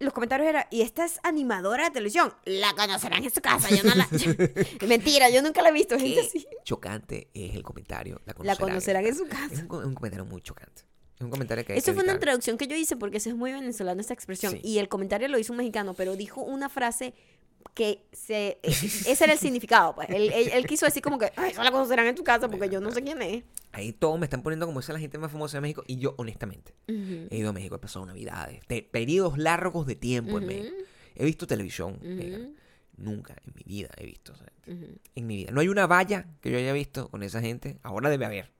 los comentarios eran, y esta es animadora de televisión, la conocerán en su casa, yo no la... Mentira, yo nunca la he visto, gente así. chocante es el comentario. La La conocerán, en su Es casa. es un comentario muy chocante. Es un comentario que Eso fue una evitar. introducción que yo hice porque eso es muy venezolano esta expresión. Sí. Y el comentario lo hizo un mexicano, pero dijo una frase que se... eh, ese era el significado, pues. Él, él- él quiso decir como que, ay, eso la conocerán en tu casa porque yo no sé quién es. Ahí todos me están poniendo como esa es la gente más famosa de México. Y yo, honestamente, he ido a México, he pasado navidades, de periodos largos de tiempo en. México. He visto televisión. Nunca en mi vida he visto. o sea, Ujú. en mi vida. No hay una valla que yo haya visto con esa gente. Ahora debe haber.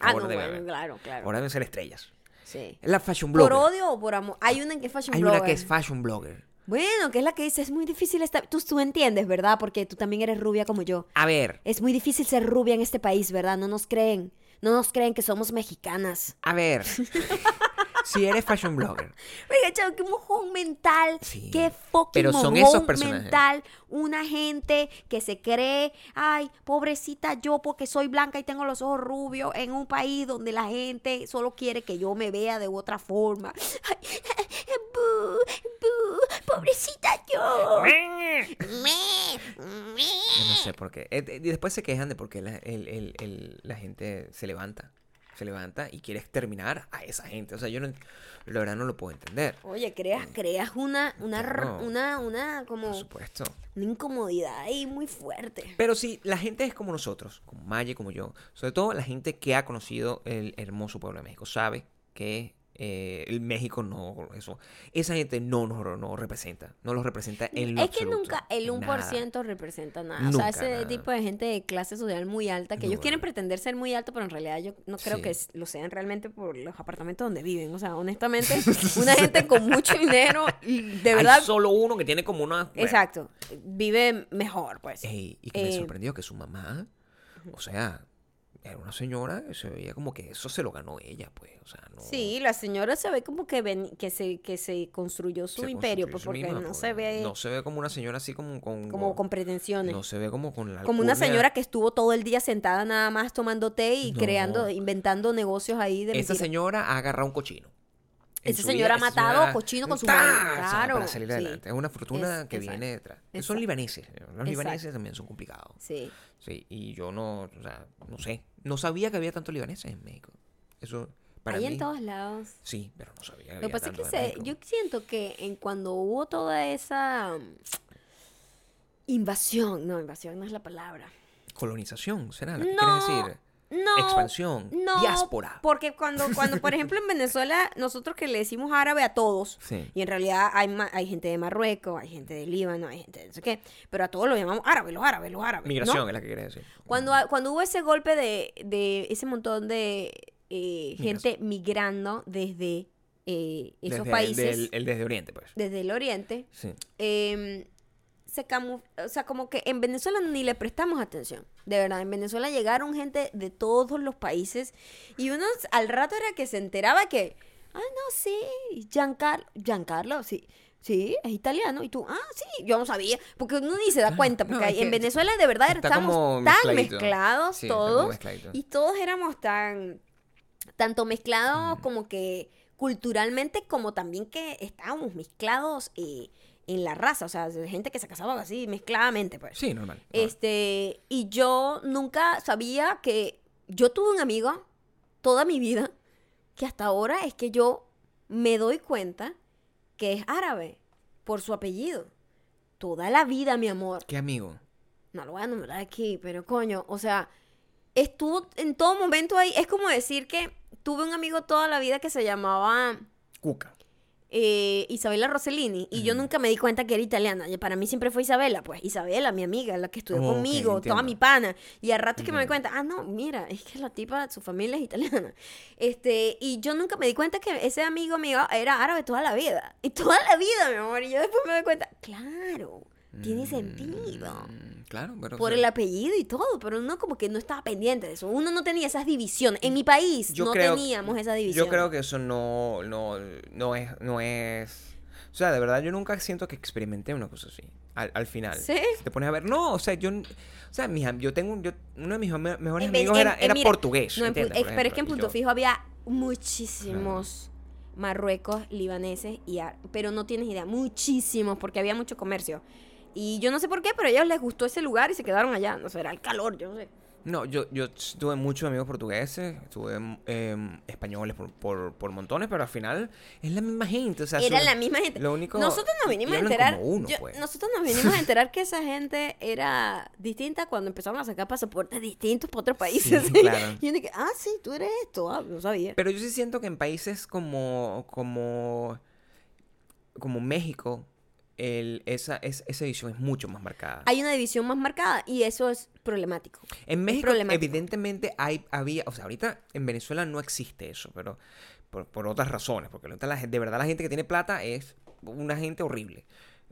Ah, Ahora no, debe bueno, haber. claro, claro. Ahora deben ser estrellas. Sí. Es la fashion ¿Por blogger. odio o por amor? Hay una que es fashion Hay blogger. una que es fashion blogger. Bueno, que es la que dice, es muy difícil estar... Tú, tú entiendes, ¿verdad? Porque tú también eres rubia como yo. A ver, Es muy difícil ser rubia en este país, ¿verdad? No nos creen. No nos creen que somos mexicanas. a ver. si eres fashion blogger, Oiga, chavo, qué mojón mental. Sí, Qué fucking pero son mojón esos personajes. mental. Una gente que se cree, ay, pobrecita yo porque soy blanca y tengo los ojos rubios en un país donde la gente solo quiere que yo me vea de otra forma. Ay, bu, bu, pobrecita yo. yo no sé por qué. Eh, eh, Y después se quejan de por qué la, el- el- el- la gente se levanta. Se levanta y quiere exterminar a esa gente. O sea, yo no, la verdad no lo puedo entender. Oye, creas, creas una, una, una, una, como, Por supuesto. una incomodidad ahí muy fuerte. Pero si la gente es como nosotros, como Maya y como yo, sobre todo la gente que ha conocido el hermoso pueblo de México, sabe que eh, el México no, eso, esa gente no nos no representa, no los representa en lo Es que nunca el en 1% nada. representa nada. o sea, ese nada. tipo de gente de clase social muy alta, que ellos No, quieren no. pretender ser muy alto, pero en realidad yo no creo Sí. que lo sean realmente por los apartamentos donde viven. O sea, honestamente, una gente con mucho dinero, de verdad, Hay solo uno que tiene como una... exacto, vive mejor, pues. ey, y que me Eh, sorprendió que su mamá, o sea, era una señora que se veía como que eso se lo ganó ella, pues, o sea, no... Sí, la señora se ve como que, ven- que, se, que se construyó su se imperio, construyó pues porque no pues, se ve No se ve como una señora así como con... como con pretensiones. No se ve como con la Como una señora que estuvo todo el día sentada nada más tomando té y No. creando, inventando negocios ahí de Esa mentira. señora ha agarrado un cochino. Señora vida, ha matado señora- cochino con su sea, claro, para salir sí. adelante. Es una fortuna Es- que exacto, viene detrás. Son libaneses. Los Exacto. libaneses también son complicados. Sí. Sí, y yo no, o sea, no sé. No sabía que había tantos libaneses en México. Eso, para Hay mí... en todos lados. Sí, pero no sabía que Lo que pasa es que se, yo siento que en cuando hubo toda esa mm, invasión, no, invasión no es la palabra. Colonización, ¿será? ¿La que No, quieres decir? No. Expansión. No, Diáspora. porque cuando, cuando, por ejemplo, en Venezuela, nosotros que le decimos árabe a todos, Sí. y en realidad hay, ma- hay gente de Marruecos, hay gente de Líbano, hay gente de no sé qué, pero a todos lo llamamos árabe, los árabes, los árabes. ¿no? Migración es la que quieres decir. Cuando, cuando hubo ese golpe de, de ese montón de eh, gente migrando desde eh, esos Desde- países, del- el desde Oriente, pues. desde el oriente, Sí. em, se camu o sea, como que en Venezuela ni le prestamos atención. De verdad, en Venezuela llegaron gente de todos los países y uno al rato era que se enteraba que, ah, no, sí, Giancarlo, Giancarlo, sí. Sí, es italiano. Y tú, ah, sí, yo no sabía. Porque uno ni se da cuenta. No, Porque ahí en que Venezuela de verdad está estamos como tan mezclados Sí, todos. Y todos éramos tan, tanto mezclados como que culturalmente, como también que estábamos mezclados eh, en la raza. O sea, gente que se casaba así mezcladamente, pues. Sí, normal. normal. Este, y yo nunca sabía que yo tuve un amigo toda mi vida que hasta ahora es que yo me doy cuenta que es árabe por su apellido. Toda la vida, mi amor. ¿Qué amigo? No lo voy a nombrar aquí, pero coño, o sea, estuvo en todo momento ahí. Es como decir que tuve un amigo toda la vida que se llamaba Cuca. Eh, Isabela Rossellini y yo nunca me di cuenta que era italiana. Para mí siempre fue Isabela, pues Isabela, mi amiga, la que estudió Oh, conmigo, toda mi pana. Y al rato es que me doy cuenta, ah, no, mira, es que la tipa, su familia es italiana. Este, y yo nunca me di cuenta que ese amigo mío era árabe toda la vida. Y toda la vida, mi amor. Y yo después me doy cuenta, claro, tiene sentido. Mm, Claro, pero... Por o el apellido y todo, pero uno como que no estaba pendiente de eso. Uno no tenía esas divisiones. En mi país Yo no creo- teníamos esa división. Yo creo que eso no, no, no es, no es... O sea, de verdad, yo nunca siento que experimenté una cosa así. Al, al final. ¿Sí? Si te pones a ver... No, o sea, yo... O sea, am- yo tengo... Yo, uno de mis me- mejores En amigos en- era, en- era mira, portugués. No, en Pu- ¿entiendes? Por pero es que en Punto yo- Fijo había muchísimos Marruecos, libaneses y pero no tienes idea, muchísimos porque había mucho comercio. Y yo no sé por qué, pero a ellos les gustó ese lugar y se quedaron allá. No sé, era el calor, yo no sé. No, yo, yo tuve muchos amigos portugueses, tuve em, españoles por, por, por montones, pero al final es la misma gente. O sea, Era la misma gente. Lo único, nosotros nos vinimos a enterar. uno, yo- pues. Nosotros nos vinimos a enterar que esa gente era distinta cuando empezaron a sacar pasaportes distintos para otros países. Sí, claro. Y yo dije, ah, sí, tú eres esto. Ah, no sabía. Pero yo sí siento que en países como, como, como México, el, esa, es, esa edición es mucho más marcada. Hay una división más marcada y eso es problemático. En México, problemático. evidentemente, hay, había, o sea, ahorita en Venezuela no existe eso, pero por, por otras razones, porque la de verdad la gente que tiene plata es una gente horrible,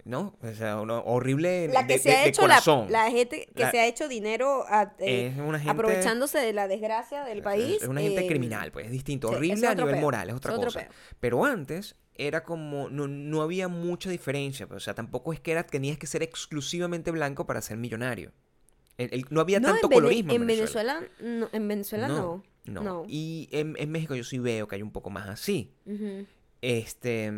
¿no? O sea, una- horrible La que de, se ha de- hecho la, corazón. la gente que La- se ha hecho dinero a- eh, gente- aprovechándose de la desgracia del país. Es una gente eh, criminal, pues es distinto. sí, Horrible a nivel moral, es otra es cosa. Pero antes era como, no, no había mucha diferencia. pues, o sea, tampoco es que era, tenías que ser exclusivamente blanco para ser millonario. El- el- no había No, tanto en, colorismo en, en Venezuela. Venezuela, no, en Venezuela no. no. Y en, en México yo sí veo que hay un poco más así. Este...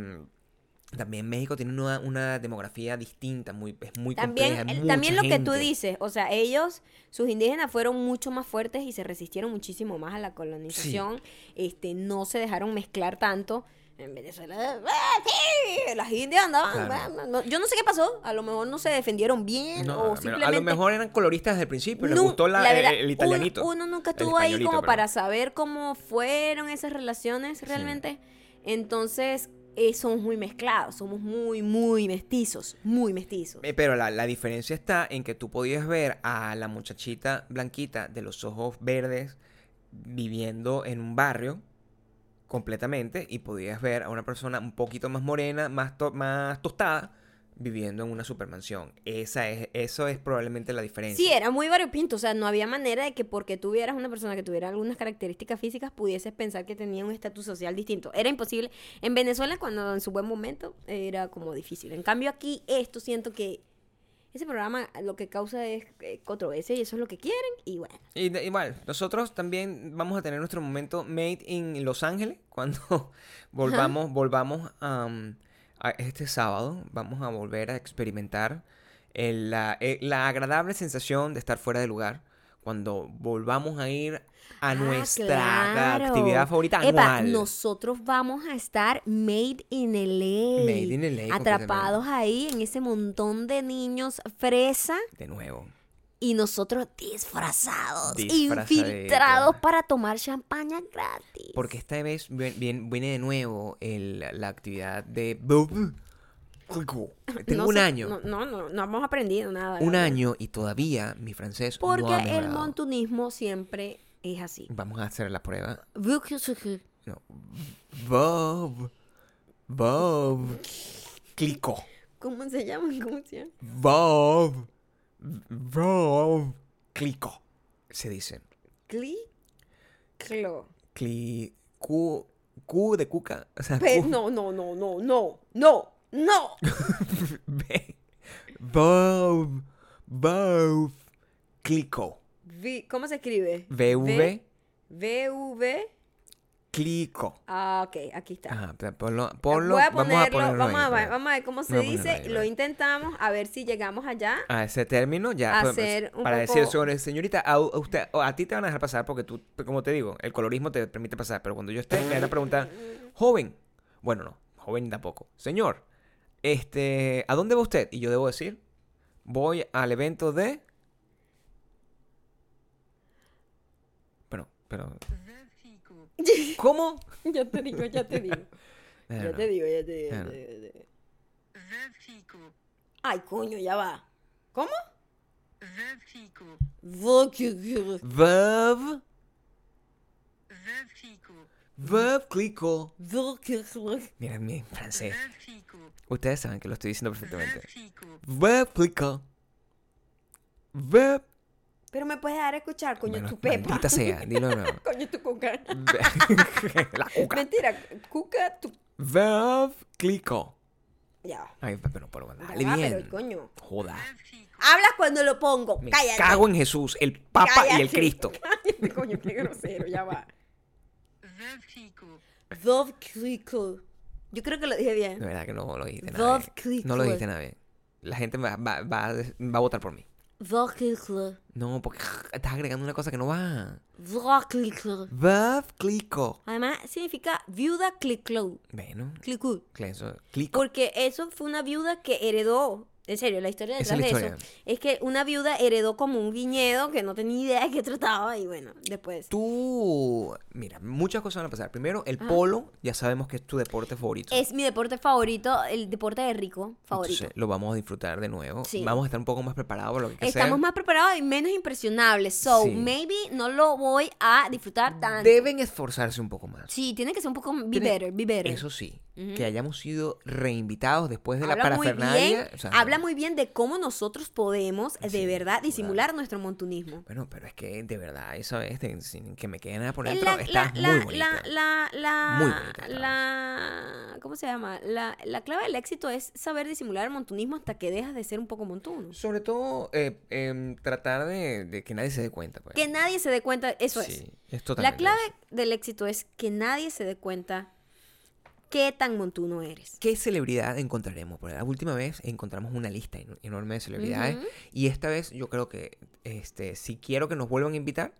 También México tiene una, una demografía distinta, muy, es muy También, compleja. el- también lo que tú dices, o sea, ellos, sus indígenas fueron mucho más fuertes y se resistieron muchísimo más a la colonización, este, no se dejaron mezclar tanto. En Venezuela, ¡ah, sí! las indias andaban, Claro. ah, no- yo no sé qué pasó, a lo mejor no se defendieron bien No, o simplemente... a lo mejor eran coloristas desde el principio, les Nu- gustó la- la verdad, el, el uno- italianito. Uno, nunca El estuvo ahí como para saber cómo fueron esas relaciones realmente. Entonces, eh, somos muy mezclados, somos muy, muy mestizos, muy mestizos. Eh, Pero la, la diferencia está en que tú podías ver a la muchachita blanquita de los ojos verdes viviendo en un barrio completamente y podías ver a una persona un poquito más morena, más, to- más tostada, viviendo en una supermansión. Esa es, eso es probablemente la diferencia. Sí, era muy variopinto, o sea, no había manera de que porque tuvieras una persona que tuviera algunas características físicas pudieses pensar que tenía un estatus social distinto. Era imposible. En Venezuela, cuando en su buen momento, era como difícil. En cambio, aquí esto siento que ese programa lo que causa es eh, controversia y eso es lo que quieren y bueno. Y igual, nosotros también vamos a tener nuestro momento Made in Los Ángeles cuando volvamos, volvamos um, a este sábado. Vamos a volver a experimentar el- la, eh, la agradable sensación de estar fuera de lugar cuando volvamos a ir a Ah, nuestra claro. actividad favorita Epa, anual. nosotros vamos a estar made in LA. Made in LA Atrapados ahí en ese montón de niños fresa De nuevo. Y nosotros disfrazados, infiltrados para tomar champaña gratis. Porque esta vez vi- vi- viene de nuevo el- la actividad de... Tengo No un sé, año. No, no, no, no hemos aprendido nada. un año y todavía mi francés Porque no ha el montunismo siempre es así. Vamos a hacer la prueba. ¿Cómo No. Bob. Bob. Clico. se llama? ¿Cómo se llama? Bob. Bob. Clico. Se dice. Cli. Clo. Cli. Q. Q de cuca. O sea, Q- no, no, no, no, no, no, no. B. Bob. Bob. Clico. Vi- ¿Cómo se escribe? VV. V V. Clico. Ah, ok, aquí está. Ajá, pero ponlo, ponlo, Voy a vamos a ponerlo, ponerlo vamos, ahí, a ver, vamos a ver cómo se ponerlo dice. ahí, lo intentamos a ver si llegamos allá. a ese término ya podemos- hacer un para poco- decir sobre señorita a, usted a ti te van a dejar pasar porque tú como te digo el colorismo te permite pasar pero cuando yo esté me van a preguntar joven bueno no joven tampoco señor este a dónde va usted y yo debo decir voy al evento de bueno pero cómo ya te digo, ya te digo. Ya te digo, ya te digo. Ya te digo. Ay, coño, ya va. ¿Cómo? Verb. Verb clico. Mira mi francés. Ustedes saben que lo estoy diciendo perfectamente. Verb clico. Verb Pero me puedes dar a escuchar, coño, Bueno, tu pepa. maldita sea dilo de nuevo coño, tu cuca. la cuca Mentira, cuca, tu. verb clico Ya ay pero pero Ya dale va, bien pero coño. joda Hablas cuando lo pongo. me Cállate. cago en Jesús el Papa y el. Cristo Cállate, coño, qué grosero, ya va. Dove Clicquot. Yo creo que lo dije De bien. verdad que no lo dijiste nada bien. No lo dijiste nada bien. La gente va, va, va, va a votar por mí. Clicquot. No, porque estás agregando una cosa que no va. Veuve Clicquot. Además, significa viuda Clicquot. Bueno, Clicquot. eso, Clicquot. Porque eso fue una viuda que heredó. En serio, la historia Esa detrás es la de eso es que una viuda heredó como un viñedo que no tenía idea de qué trataba y bueno, después. Tú, mira, muchas cosas van a pasar. Primero, el polo, ya sabemos que es tu deporte favorito. Es mi deporte favorito, el deporte de rico favorito. Entonces, lo vamos a disfrutar de nuevo. Sí. Vamos a estar un poco más preparados para lo que hay que Estamos hacer. más preparados y menos impresionables. So, Sí. maybe no lo voy a disfrutar tanto. Deben esforzarse un poco más. Sí, tiene que ser un poco be Tiene- better, be better. Eso sí, que hayamos sido reinvitados después de la muy parafernalia. bien, o sea, habla muy bien de cómo nosotros podemos Sí, de verdad claro. disimular nuestro montunismo. Bueno, pero es que de verdad, vez, te- sin que me quede nada por La, dentro, la, estás la, muy bonita. la, la, la, Muy bonita la- ¿cómo se llama? La, la clave del éxito es saber disimular el montunismo hasta que dejas de ser un poco montuno. Sobre todo, eh, em, tratar de, de que nadie se dé cuenta. Pues. Que nadie se dé cuenta, eso es. Sí, es La totalmente clave eso. del éxito es que nadie se dé cuenta qué tan montuno eres. ¿Qué celebridad encontraremos? Porque la última vez encontramos una lista en- enorme de celebridades. Y esta vez yo creo que este, si quiero que nos vuelvan a invitar,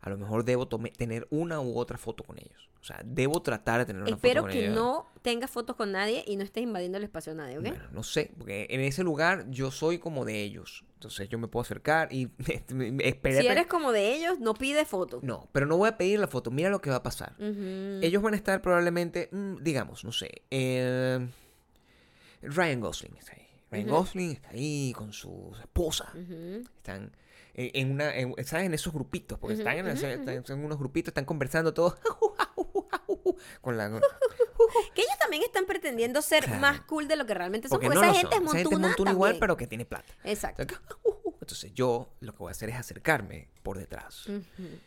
a lo mejor debo tener una u otra foto con ellos. O sea, debo tratar de tener una Espero foto con que ellos. no tengas fotos con nadie y no estés invadiendo el espacio de nadie, ¿ok? Bueno, no sé, porque en ese lugar yo soy como de ellos. Entonces yo me puedo acercar y espérate. si eres como de ellos, no pides fotos. No, pero no voy a pedir la foto. Mira lo que va a pasar. Ellos van a estar probablemente, mm, digamos, no sé, eh, Ryan Gosling está ahí. Ryan. Gosling está ahí con su esposa. Están en, una, en, ¿sabes? En esos grupitos, porque están, en, están en unos grupitos, están conversando todos con la... Que ellos también están pretendiendo ser Claro. más cool de lo que realmente son, Porque porque, no esa, gente son. es Esa gente montuna, es montuna igual, también. pero que tiene plata. Exacto. Entonces yo lo que voy a hacer es acercarme por detrás.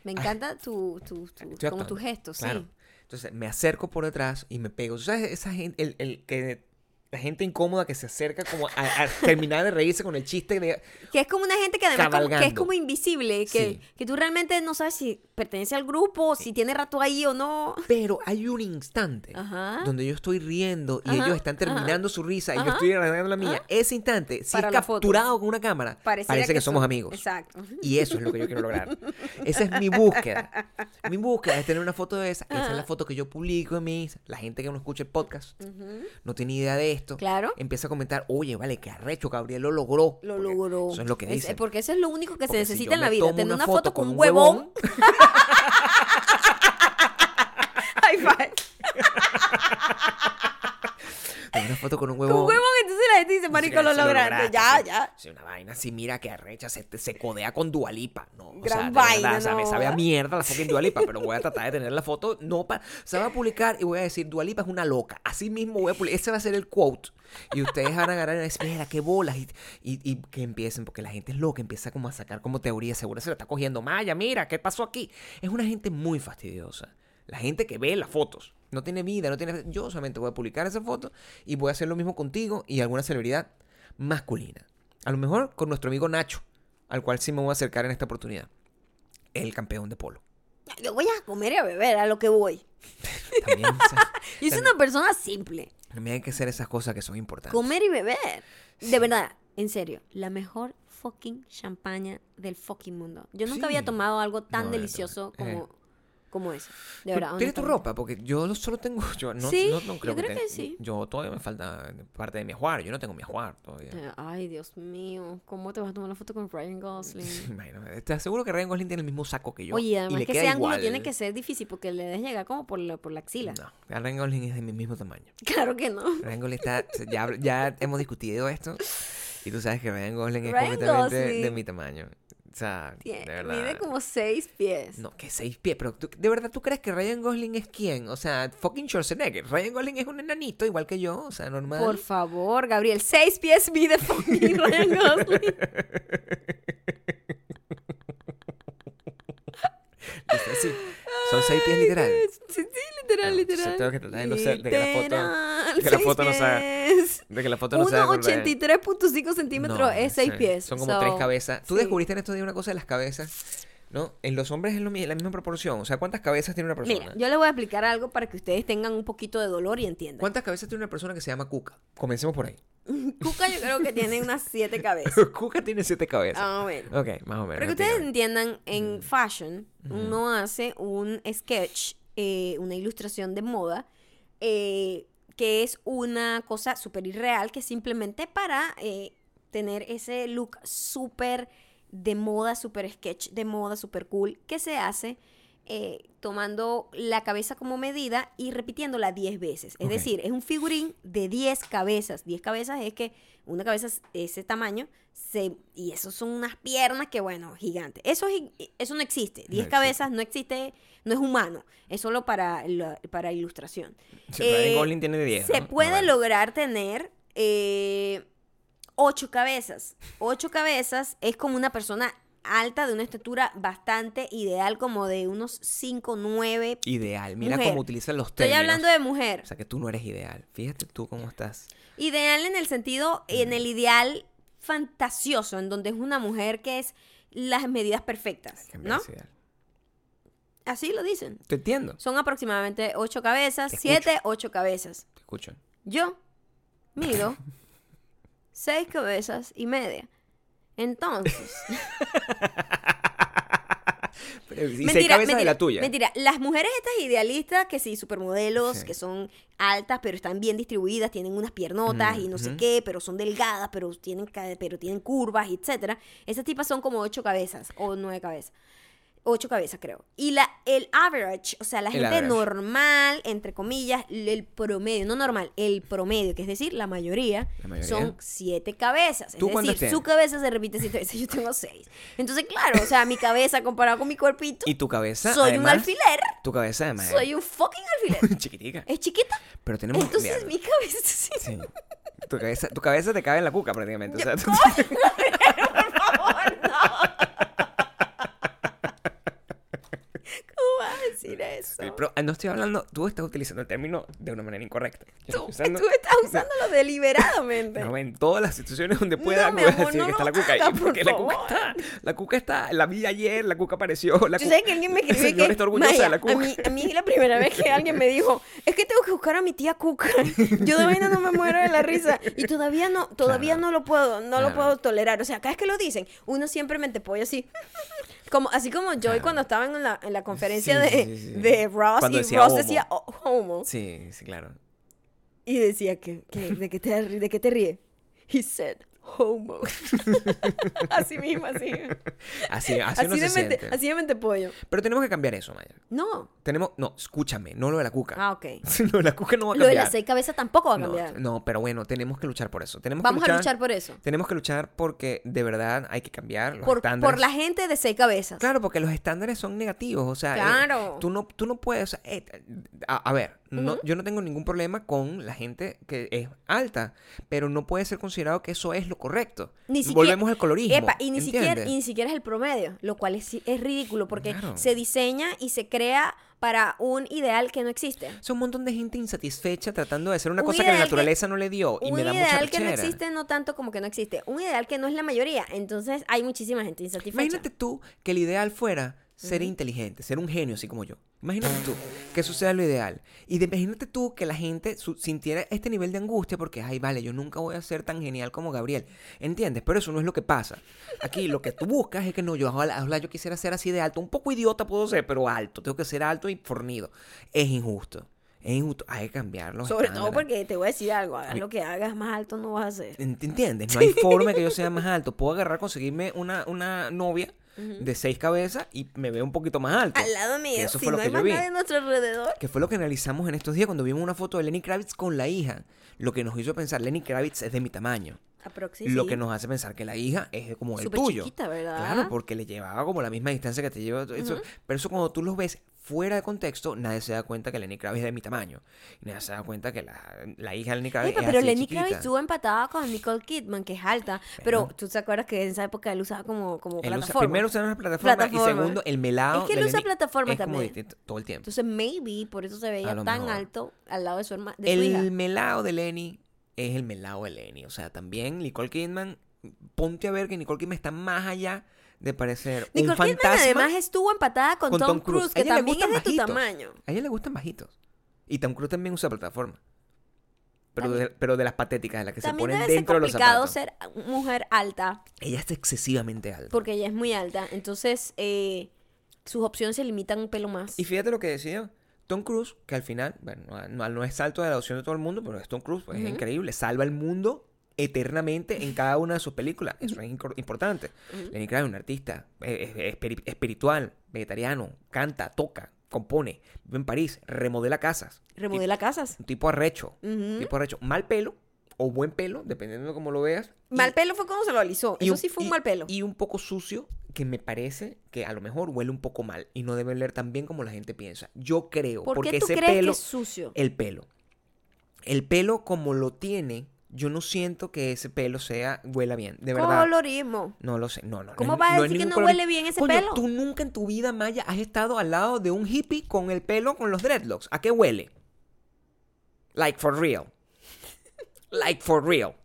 Me encanta tu, tu, tu- como actuando, tu gesto, claro. sí. Entonces me acerco por detrás y me pego. ¿Sabes? Esa gente, el, el que la gente incómoda que se acerca como a, a terminar de reírse con el chiste de... Que es como una gente que además como- que es como invisible, que, Sí. que tú realmente no sabes si pertenece al grupo, si tiene rato ahí o no. Pero hay un instante Ajá. donde yo estoy riendo y Ajá, ellos están ajá. terminando su risa y yo estoy arreglando la mía. Ese instante, si Para es foto. capturado con una cámara, Pareciera parece que, somos amigos. Exacto. Y eso es lo que yo quiero lograr. Esa es mi búsqueda. Mi búsqueda es tener una foto de esa. Esa es la foto que yo publico en mis... La gente que no escucha el podcast Ujú. no tiene idea de esto. Claro. Empieza a comentar, oye, vale, qué arrecho, Gabriel lo logró. Lo logró. Eso es lo que Es- dicen. porque eso es lo único que Porque se si necesita en la vida. Tener una foto con un huevón. High five. Una foto con un Con huevón. un huevón, entonces la gente dice, marico, lo Sí, lograste. Ya, ya. Sí, una vaina así, mira que arrecha, se, se codea con Dualipa. No, o Gran sea, de vaina, verdad, o sea, me no. sabe a mierda la fucking Dualipa, pero voy a tratar de tener la foto. No pa- se va a publicar y voy a decir, Dualipa es una loca. Así mismo voy a publicar. Ese va a ser el quote. Y ustedes van a agarrar y decir, mira, qué bolas. Y, y, y que empiecen, porque la gente es loca, empieza como a sacar como teoría. Seguro se la está cogiendo. Maya, mira, ¿qué pasó aquí? Es una gente muy fastidiosa. La gente que ve las fotos. No tiene vida, no tiene... Yo solamente voy a publicar esa foto y voy a hacer lo mismo contigo y alguna celebridad masculina. A lo mejor con nuestro amigo Nacho, al cual sí me voy a acercar en esta oportunidad. El campeón de polo. Yo voy a comer y a beber, a lo que voy. También, Yo soy una persona simple. también hay que hacer esas cosas que son importantes. Comer y beber. De verdad, en serio, la mejor fucking champaña del fucking mundo. Yo nunca Sí. había tomado algo tan No, delicioso eh. Como, eso. De ¿Tú verdad. ¿Tienes tu ropa? Porque yo solo tengo... Yo no, Sí, no, no creo yo creo que sí. Yo todavía me falta parte de mi ajuar. Yo no tengo mi ajuar todavía. Eh, Ay, Dios mío, ¿cómo te vas a tomar una foto con Ryan Gosling? Imagínate, te aseguro que Ryan Gosling tiene el mismo saco que yo. Oye, y además le que queda ese ángulo tiene que ser difícil porque le debes llegar como por la, por la axila. No, Ryan Gosling es de mi mismo tamaño. Claro que no. Ryan Gosling está... Ya, ya hemos discutido esto. Y tú sabes que Ryan Gosling es Ryan completamente de mi tamaño. O sea, de verdad. mide como seis pies. No, que seis pies, pero tú- ¿de verdad tú crees que Ryan Gosling es quién? O sea, fucking Schwarzenegger. Ryan Gosling es un enanito igual que yo, o sea, normal. Por favor, Gabriel, seis pies mide fucking Ryan Gosling. Son seis pies literal. Literal, tengo que tratar de no ser- de que la foto- Literal, de que la seis foto no sea-. De que la foto no sea con Ryan. 1,83.5 centímetros No, es seis sí, pies. Son como So, tres cabezas. ¿Tú sí. descubriste en estos días una cosa de las cabezas? ¿no? En los hombres es lo la misma proporción. O sea, ¿cuántas cabezas tiene una persona? Mira, yo les voy a explicar algo para que ustedes tengan un poquito de dolor y entiendan. ¿Cuántas cabezas tiene una persona que se llama Cuca? Comencemos por ahí. Cuca yo creo que tiene unas siete cabezas. Cuca tiene siete cabezas. Ah, bueno. Ok, más o menos. Para que ustedes entiendan, en fashion uno hace un sketch, eh, una ilustración de moda, eh, que es una cosa súper irreal, que simplemente para eh, tener ese look súper de moda, súper sketch de moda, súper cool, que se hace eh, tomando la cabeza como medida y repitiéndola 10 veces. Es Ok. decir, es un figurín de 10 cabezas. 10 cabezas es que una cabeza es ese tamaño se, y eso son unas piernas que, bueno, gigantes. Eso, es eso no existe. 10 existe. cabezas no existe, no es humano. Es solo para, la- para ilustración. Sí, Eh, Gosling tiene 10. Se ¿no? puede bueno. lograr tener eh, ocho cabezas. Ocho cabezas es como una persona alta de una estatura bastante ideal, como de unos 5, 9. Ideal. Mira Mujer. cómo utilizan los Estoy términos. hablando de mujer. O sea, que tú no eres ideal. Fíjate tú cómo estás. Ideal en el sentido, en el ideal fantasioso, en donde es una mujer que es las medidas perfectas. Así lo dicen. Te entiendo. Son aproximadamente ocho cabezas, Te siete, ocho cabezas. Te escucho. Yo mido seis cabezas y media. Entonces, y seis cabezas de la tuya. Mentira, las mujeres estas idealistas que sí, supermodelos, Sí. que son altas, pero están bien distribuidas, tienen unas piernotas y no sé qué, pero son delgadas, pero tienen, pero tienen curvas, etcétera. Esas tipas son como ocho cabezas o nueve cabezas. Ocho cabezas, creo. Y la, el average, o sea, la El gente average. normal, entre comillas, el promedio, no normal, el promedio, que es decir, la mayoría, La mayoría. son siete cabezas. Es ¿Tú cuántas decir, su cabeza se repite siete veces, yo tengo seis. Entonces, claro, o sea, mi cabeza comparado con mi cuerpito, Y tu cabeza, soy además, un alfiler. Tu cabeza, además, Soy un fucking alfiler. es chiquitica. ¿Es chiquita? Pero tenemos... Entonces mi cabeza sí. sí. Tu cabeza, tu cabeza te cabe en la cuca prácticamente. O sea, tú- Por favor, no. ¿Cómo vas a decir eso? Pero ah, no estoy hablando... Tú estás utilizando el término de una manera incorrecta. Yo Tú, usando- tú estás usándolo deliberadamente. No, en todas las situaciones donde pueda No, voy a decir no que está lo la cuca ahí. hagas, por Porque la cuca está. La cuca está. La vi ayer, la cuca apareció. La Yo cuca- sé que alguien me escribió que está orgullosa Maya, de la cuca. A mí, a mí la primera vez que alguien me dijo, es que tengo que buscar a mi tía Cuca. Yo de vaina no me muero de la risa. Y todavía no, todavía Claro. no lo puedo, no lo Claro. puedo tolerar. O sea, cada vez que lo dicen, uno siempre me pollo así. Como, así como Joy Claro. cuando estaba en la, en la conferencia Sí, de, sí, sí, sí. de Ross Cuando y decía Ross homo. decía "Oh, homo. Sí, sí, claro. Y decía que, que- de, qué te, de qué te ríes. He said homo. así mismo, así. Así, así, de se mente, siente. así de mente pollo. Pero tenemos que cambiar eso, Maya. No. Tenemos. No, escúchame, no lo de la cuca. Ah, ok. No, la cuca no va a Lo de cambiar. las seis cabezas tampoco va a cambiar. no, pero bueno, tenemos que luchar por eso. Tenemos Vamos que a luchar por eso. Tenemos que luchar porque de verdad hay que cambiar los Por, estándares. por la gente de seis cabezas. Claro, porque los estándares son negativos, o sea, eh, Claro. tú no tú no puedes, o sea, eh, a, a ver, no, yo no tengo ningún problema con la gente que es alta, pero no puede ser considerado que eso es lo correcto. Ni siquiera- Volvemos al colorismo. Epa, y ni siquiera, y ni siquiera es el promedio, lo cual es, es ridículo porque Claro. se diseña y se crea para un ideal que no existe. Sea, un montón de gente insatisfecha tratando de hacer una Un cosa que la que- naturaleza no le dio y un me da mucha ideal que no existe no tanto como que no existe, un ideal que no es la mayoría, entonces hay muchísima gente insatisfecha. Imagínate tú que el ideal fuera ser inteligente, ser un genio así como yo. Imagínate tú que eso sea lo ideal. Y de- imagínate tú que la gente su- sintiera este nivel de angustia porque, ay, vale, yo nunca voy a ser tan genial como Gabriel. ¿Entiendes? Pero eso no es lo que pasa. Aquí lo que tú buscas es que no, yo, ojalá, ojalá yo quisiera ser así de alto. Un poco idiota puedo ser, pero alto. Tengo que ser alto y fornido. Es injusto. Es injusto. Hay que cambiarlo. Sobre todo porque te voy a decir algo, hagas lo que hagas, más alto no vas a ser. ¿Entiendes? No hay forma de que yo sea más alto. Puedo agarrar, conseguirme una, una novia de seis cabezas y me veo un poquito más alto. Al lado mío, eso si fue lo que hay yo más vi. nadie a nuestro alrededor. Que fue lo que analizamos en estos días cuando vimos una foto de Lenny Kravitz con la hija. Lo que nos hizo pensar, Lenny Kravitz es de mi tamaño. Aproxi, Lo sí. que nos hace pensar que la hija es como el tuyo. chiquita, ¿verdad? Claro, porque le llevaba como la misma distancia que te lleva. eso. Pero eso cuando tú los ves fuera de contexto, nadie se da cuenta que Lenny Kravitz es de mi tamaño. Y nadie se da cuenta que la, la hija de Lenny Kravitz Epa, es pero así Lenny. Kravitz estuvo empatada con Nicole Kidman, que es alta. Pero tú te acuerdas que en esa época él usaba como, como Él usa- plataforma. primero usaron una plataforma, Plataforma. y segundo el melado. Es que él de usa Lenny plataforma es también. todo el tiempo. Entonces, maybe por eso se veía tan mejor. alto al lado de su, herma- de su hija. El melado de Lenny es el melado de Lenny. O sea, también Nicole Kidman, ponte a ver que Nicole Kidman está más allá de parecer Nicole un Kidman fantasma. además estuvo empatada con, con Tom, Tom Cruise. Que también es de tu tamaño. A ella le gustan bajitos. Y Tom Cruise también usa plataforma. Pero de, pero de las patéticas, de las que se ponen debe ser dentro de los zapatos. ser mujer alta, Ella está excesivamente alta. porque ella es muy alta. Entonces, eh, sus opciones se limitan un pelo más. Y fíjate lo que decía Tom Cruise, que al final, bueno, no, no- es alto de la adopción de todo el mundo, pero es Tom Cruise, pues es increíble, salva el mundo eternamente en cada una de sus películas. Eso es importante. Ujú. Lenny Kravitz, un artista eh, espiri- espiritual, vegetariano, canta, toca, compone, vive en París, remodela casas. Remodela casas. Un tipo arrecho, Ujú. un tipo arrecho, mal pelo o buen pelo, dependiendo de cómo lo veas. y- Mal pelo fue cuando se lo alisó. y Eso un- sí fue un mal pelo. Y un poco sucio, que me parece que a lo mejor huele un poco mal y no debe oler tan bien como la gente piensa. Yo creo, ¿Por porque qué tú ese crees pelo, que es sucio? el pelo, el pelo como lo tiene, yo no siento que ese pelo sea huela bien, de verdad. Colorismo. No lo sé, no, no. ¿Cómo vas a no decir que no color- huele bien ese Coño, pelo? Tú nunca en tu vida, Maya, has estado al lado de un hippie con el pelo con los dreadlocks. ¿A qué huele? Like for real. Like for real.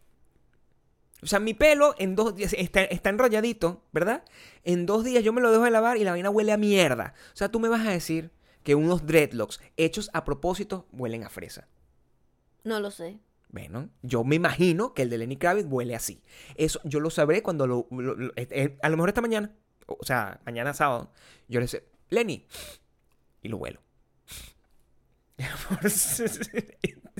O sea, mi pelo en dos días está, está enrolladito, ¿verdad? En dos días yo me lo dejo de lavar y la vaina huele a mierda. O sea, tú me vas a decir que unos dreadlocks hechos a propósito huelen a fresa. No lo sé. Bueno, yo me imagino que el de Lenny Kravitz huele así. Eso yo lo sabré cuando lo, lo- lo- eh, eh, a lo mejor esta mañana, o sea, mañana sábado, yo le sé, Lenny, y lo huelo.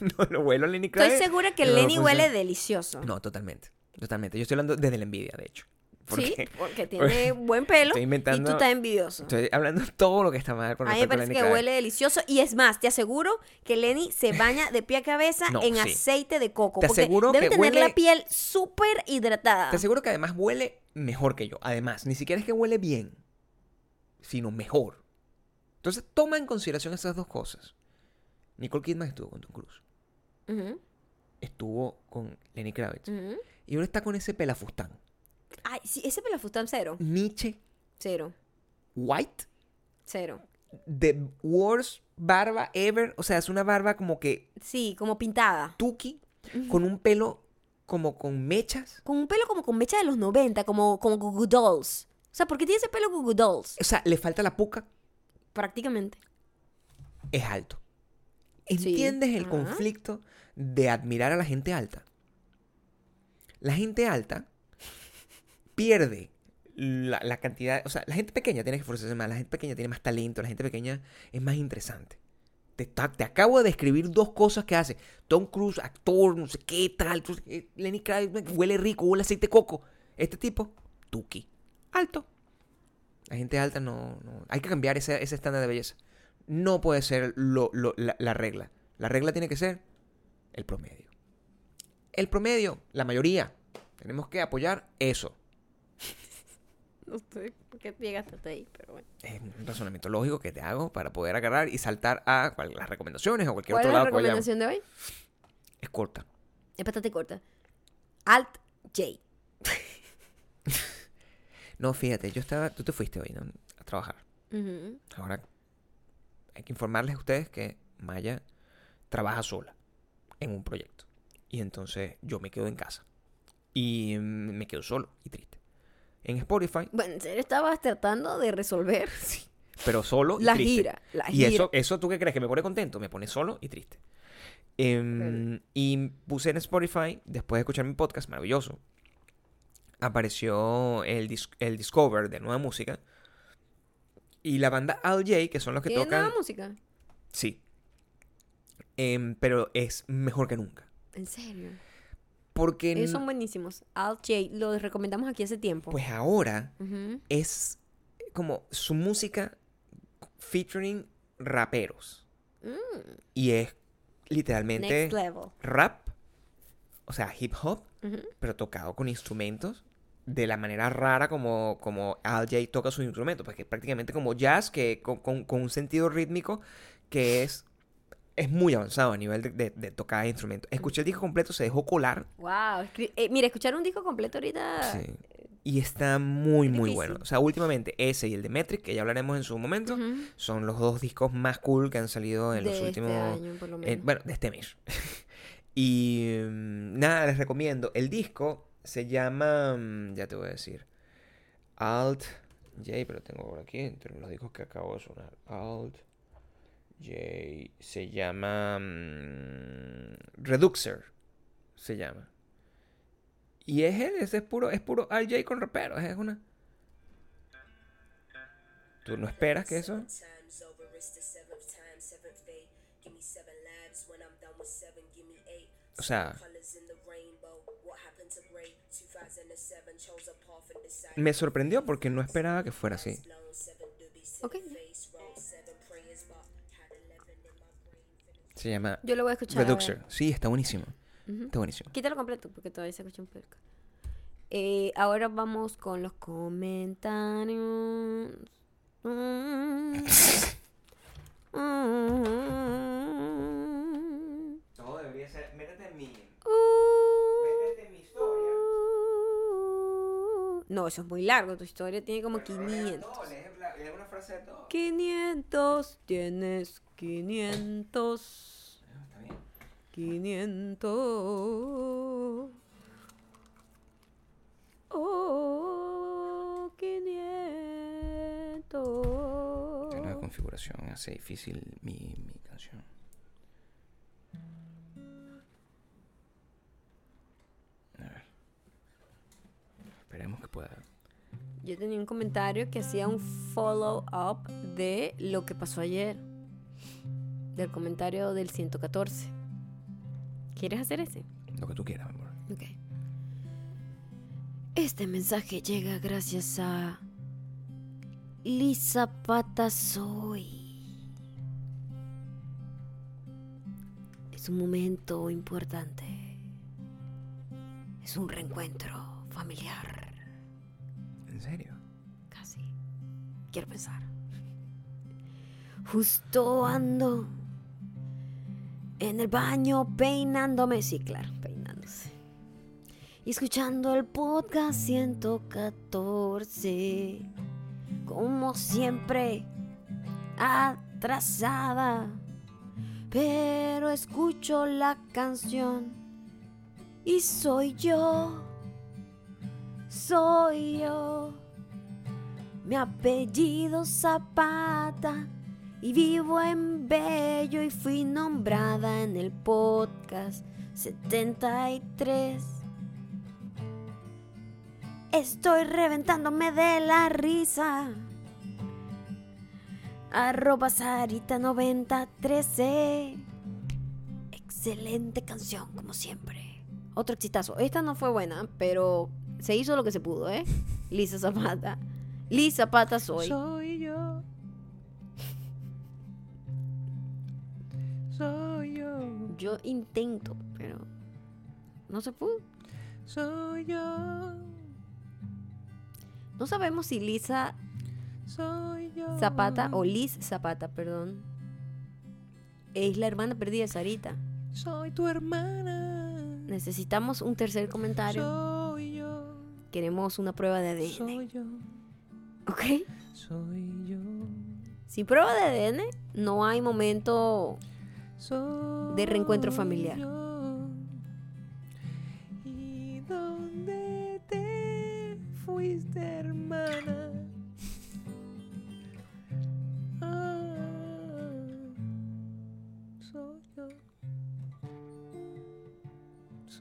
No lo huelo a Lenny Estoy Kravitz. segura que no, Lenny pues, huele delicioso. No, totalmente, totalmente. Yo estoy hablando desde la envidia, de hecho. Sí, Porque tiene buen pelo estoy y inventando- tú estás envidioso. Estoy hablando todo lo que está mal con A mí me a parece Lenny que Kravitz. huele delicioso. Y es más, te aseguro que Lenny se baña de pie a cabeza No, en sí. aceite de coco. Te porque aseguro debe que tener huele- la piel súper hidratada. Te aseguro que además huele mejor que yo. Además, ni siquiera es que huele bien, sino mejor. Entonces, toma en consideración esas dos cosas. Nicole Kidman estuvo con Tom Cruise. Estuvo con Lenny Kravitz. Y ahora está con ese pelafustán. Ay, sí, ese pelafustán cero. Nietzsche Cero. White. Cero. The worst barba ever. O sea, es una barba como que Sí, como pintada. tuki. Con un pelo como con mechas. Con un pelo como con mecha de los 90, como, como Dolls. O sea, ¿por qué tiene ese pelo Goo Goo Dolls? O sea, le falta la puca. Prácticamente. es alto. Sí. ¿Entiendes el Ajá. conflicto de admirar a la gente alta? La gente alta pierde la, cantidad, o sea, la gente pequeña tiene que esforzarse más, la gente pequeña tiene más talento, la gente pequeña es más interesante. Te, acabo de describir dos cosas que hace. Tom Cruise, actor, no sé qué tal. Lenny Kravitz, huele rico, huele aceite coco. Este tipo, Tuki. Alto. La gente alta no, Hay que cambiar ese, ese estándar de belleza. No puede ser la regla. La regla tiene que ser el promedio. El promedio, la mayoría. Tenemos que apoyar eso. No sé por qué llegaste hasta ahí, pero bueno. Es un razonamiento lógico que te hago para poder agarrar y saltar a cual- las recomendaciones o cualquier ¿Cuál otro es la lado que vayamos. recomendación de hoy? Es corta. Es bastante corta. Alt J. No, fíjate, yo estaba. Tú te fuiste hoy, ¿no? A trabajar. Ahora hay que informarles a ustedes que Maya trabaja sola en un proyecto. Y entonces yo me quedo en casa. Y mm, me quedo solo y triste. En Spotify, Bueno, en serio estabas tratando de resolver pero solo y la triste. gira. La Y gira. eso, eso, ¿tú qué crees? ¿Que me pone contento? Me pone solo y triste. Em, y puse en Spotify, después de escuchar mi podcast, maravilloso, apareció el, dis- el Discover de nueva música. Y la banda Al J, que son los que ¿Tiene tocan... nueva música? Sí. Em, pero es mejor que nunca. En serio. Porque Ellos son buenísimos. Alt J, los recomendamos aquí hace tiempo. pues ahora es como su música featuring raperos. Mm, Y es literalmente rap, o sea, hip hop, pero tocado con instrumentos de la manera rara como, como Al J toca sus instrumentos, porque es prácticamente como jazz, que con, con- con un sentido rítmico que es, es muy avanzado a nivel de, de, de tocar instrumentos. Escuché el disco completo, se dejó colar. Wow. eh, mira, escuchar un disco completo ahorita. Sí. Y está muy, muy Difícil. bueno. O sea, últimamente ese y el de Metric, que ya hablaremos en su momento, son los dos discos más cool que han salido en de los últimos... este año, por lo Eh, menos. bueno, de este mes. y mm, nada, les recomiendo. El disco se llama. mm, Ya te voy a decir. Alt J, pero tengo por aquí entre los discos que acabo de sonar. Alt J se llama mm, Reduxer. Se llama. Y es él, ese es puro, es puro Alt J con raperos. Es una. ¿Tú no esperas que eso? O sea, me sorprendió porque no esperaba que fuera así. Ok. Se llama Yo lo voy a escuchar. a. Reduxer. Sí, está buenísimo. Ujú. Está buenísimo. Quítalo completo porque todavía se escucha un poco. Eh, ahora vamos con los comentarios. Mm. Mm. Todo debería ser. Métete en mi. Uh. en mi historia. No, eso es muy largo. Tu historia tiene como 500. Lee una frase de todo. 500 tienes 500. Está bien. 500. Oh, 500. La nueva configuración hace difícil mi, mi canción. A ver. Esperemos que pueda. Yo tenía un comentario que hacía un follow up de lo que pasó ayer. Del comentario del 114. ¿Quieres hacer ese? Lo que tú quieras, mi amor. Ok. Este mensaje llega gracias a Lisa Patasoy. Es un momento importante. Es un reencuentro familiar. ¿En serio? Casi. Quiero pensar. Justo ando en el baño peinándome. Sí, claro, peinándose. Escuchando el podcast 114. Como siempre, atrasada. Pero escucho la canción. Y soy yo. Soy yo. Mi apellido Zapata y vivo en Bello y fui nombrada en el podcast 73. Estoy reventándome de la risa. Arroba Sarita 9013. Excelente canción, como siempre. Otro exitazo. Esta no fue buena, pero se hizo lo que se pudo, ¿eh? Lisa Zapata. Lisa Zapata soy. Soy yo. Intento, pero no se pudo. Soy yo. No sabemos si Lisa Soy yo. Zapata o Liz Zapata, perdón, es la hermana perdida de Sarita. Soy tu hermana. Necesitamos un tercer comentario. Soy yo. Queremos una prueba de ADN. Soy yo. ¿Ok? Soy yo. Sin prueba de ADN no hay momento De reencuentro familiar. ¿Y dónde te fuiste, hermana?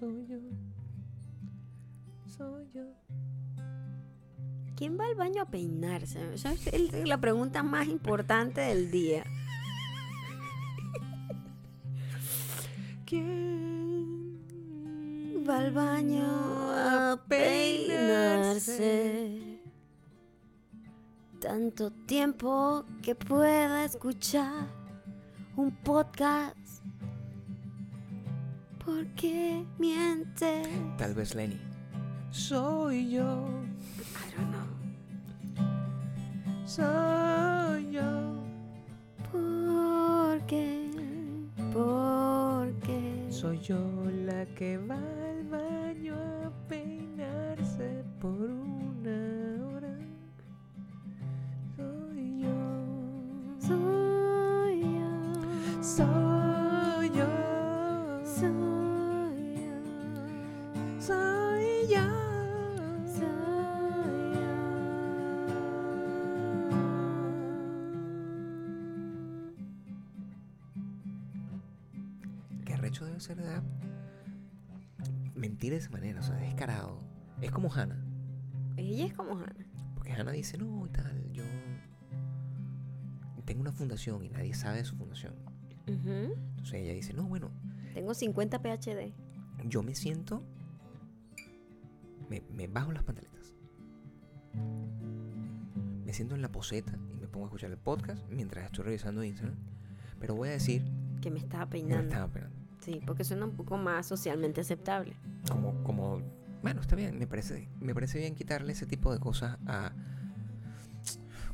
Soy yo. Soy yo. ¿Quién va al baño a peinarse? Esa es la pregunta más importante del día. ¿Quién Va al baño a peinarse. Tanto tiempo que pueda escuchar un podcast. ¿Por qué miente? Tal vez Lenny. Soy yo. I don't know. Soy yo la que va ser de mentir de esa manera, o sea, descarado. Es como Hannah. Ella es como Hannah. Porque Hannah dice, no, tal, yo tengo una fundación y nadie sabe de su fundación. Entonces ella dice, no, bueno. Tengo 50 PhD. Yo me siento, me, me bajo las pantaletas. Me siento en la poseta y me pongo a escuchar el podcast mientras estoy revisando Instagram. Pero voy a decir... Que me estaba peinando. Me estaba peinando. Sí, porque suena un poco más socialmente aceptable. Como, como, bueno, está bien, me parece, me parece bien quitarle ese tipo de cosas a,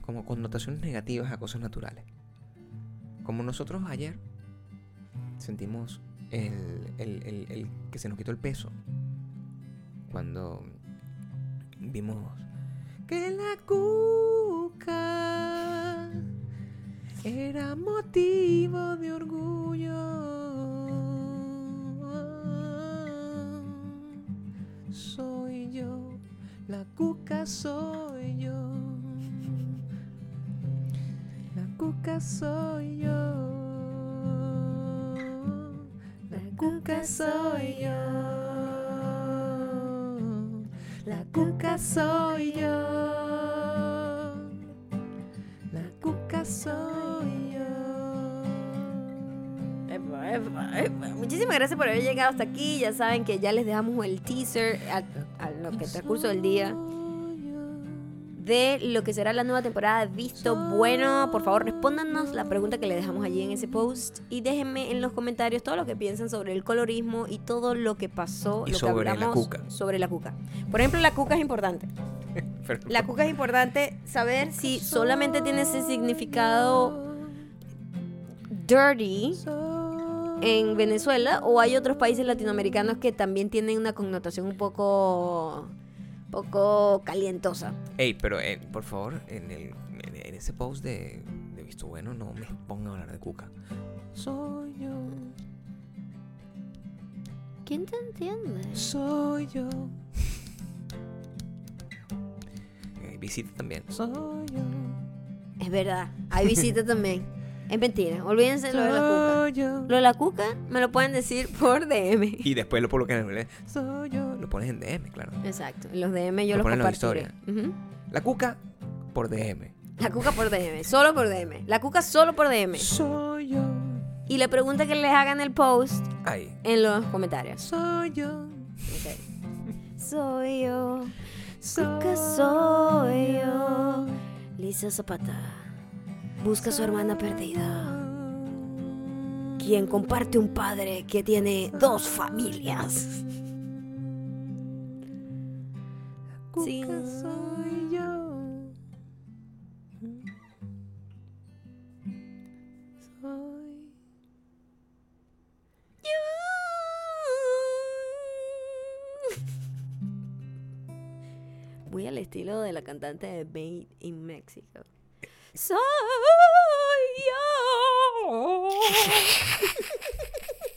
como connotaciones negativas a cosas naturales. Como nosotros ayer sentimos el, el, el, que se nos quitó el peso cuando vimos que la cuca era motivo de orgullo. La cuca soy yo. La cuca soy yo. La cuca soy yo. La cuca soy yo. La cuca soy Muchísimas gracias por haber llegado hasta aquí. Ya saben que ya les dejamos el teaser a, a lo que transcurso del día de lo que será la nueva temporada de Visto Bueno. Por favor, respóndanos la pregunta que le dejamos allí en ese post y déjenme en los comentarios todo lo que piensan sobre el colorismo y todo lo que pasó, y lo sobre que hablamos la cuca. sobre la cuca. Por ejemplo, la cuca es importante. La cuca es importante saber si solamente tiene ese significado dirty en Venezuela o hay otros países latinoamericanos que también tienen una connotación un poco poco calientosa. Ey, pero eh, por favor, en, el, en, ese post de, de, Visto Bueno no me ponga a hablar de Cuca. Soy yo. ¿Quién te entiende? Soy yo. Hay visita también. Soy yo. Es verdad, hay visita también. Es mentira, olvídense lo de la cuca. Lo de la cuca me lo pueden decir por DM. Y después lo colocan en Soy yo. Lo pones en DM, claro. Exacto. Los DM yo lo los compartiré. Uh -huh. La cuca por DM. La cuca por DM, solo por DM. La cuca solo por DM. Soy yo. Y la pregunta que les hagan el post Ahí. en los comentarios. Soy yo. Okay. soy yo. Cuca soy yo. Lisa Zapata busca a su hermana perdida, quien comparte un padre que tiene dos familias. Sí. soy yo. Soy Muy al estilo de la cantante de Made in Mexico. Soy yo.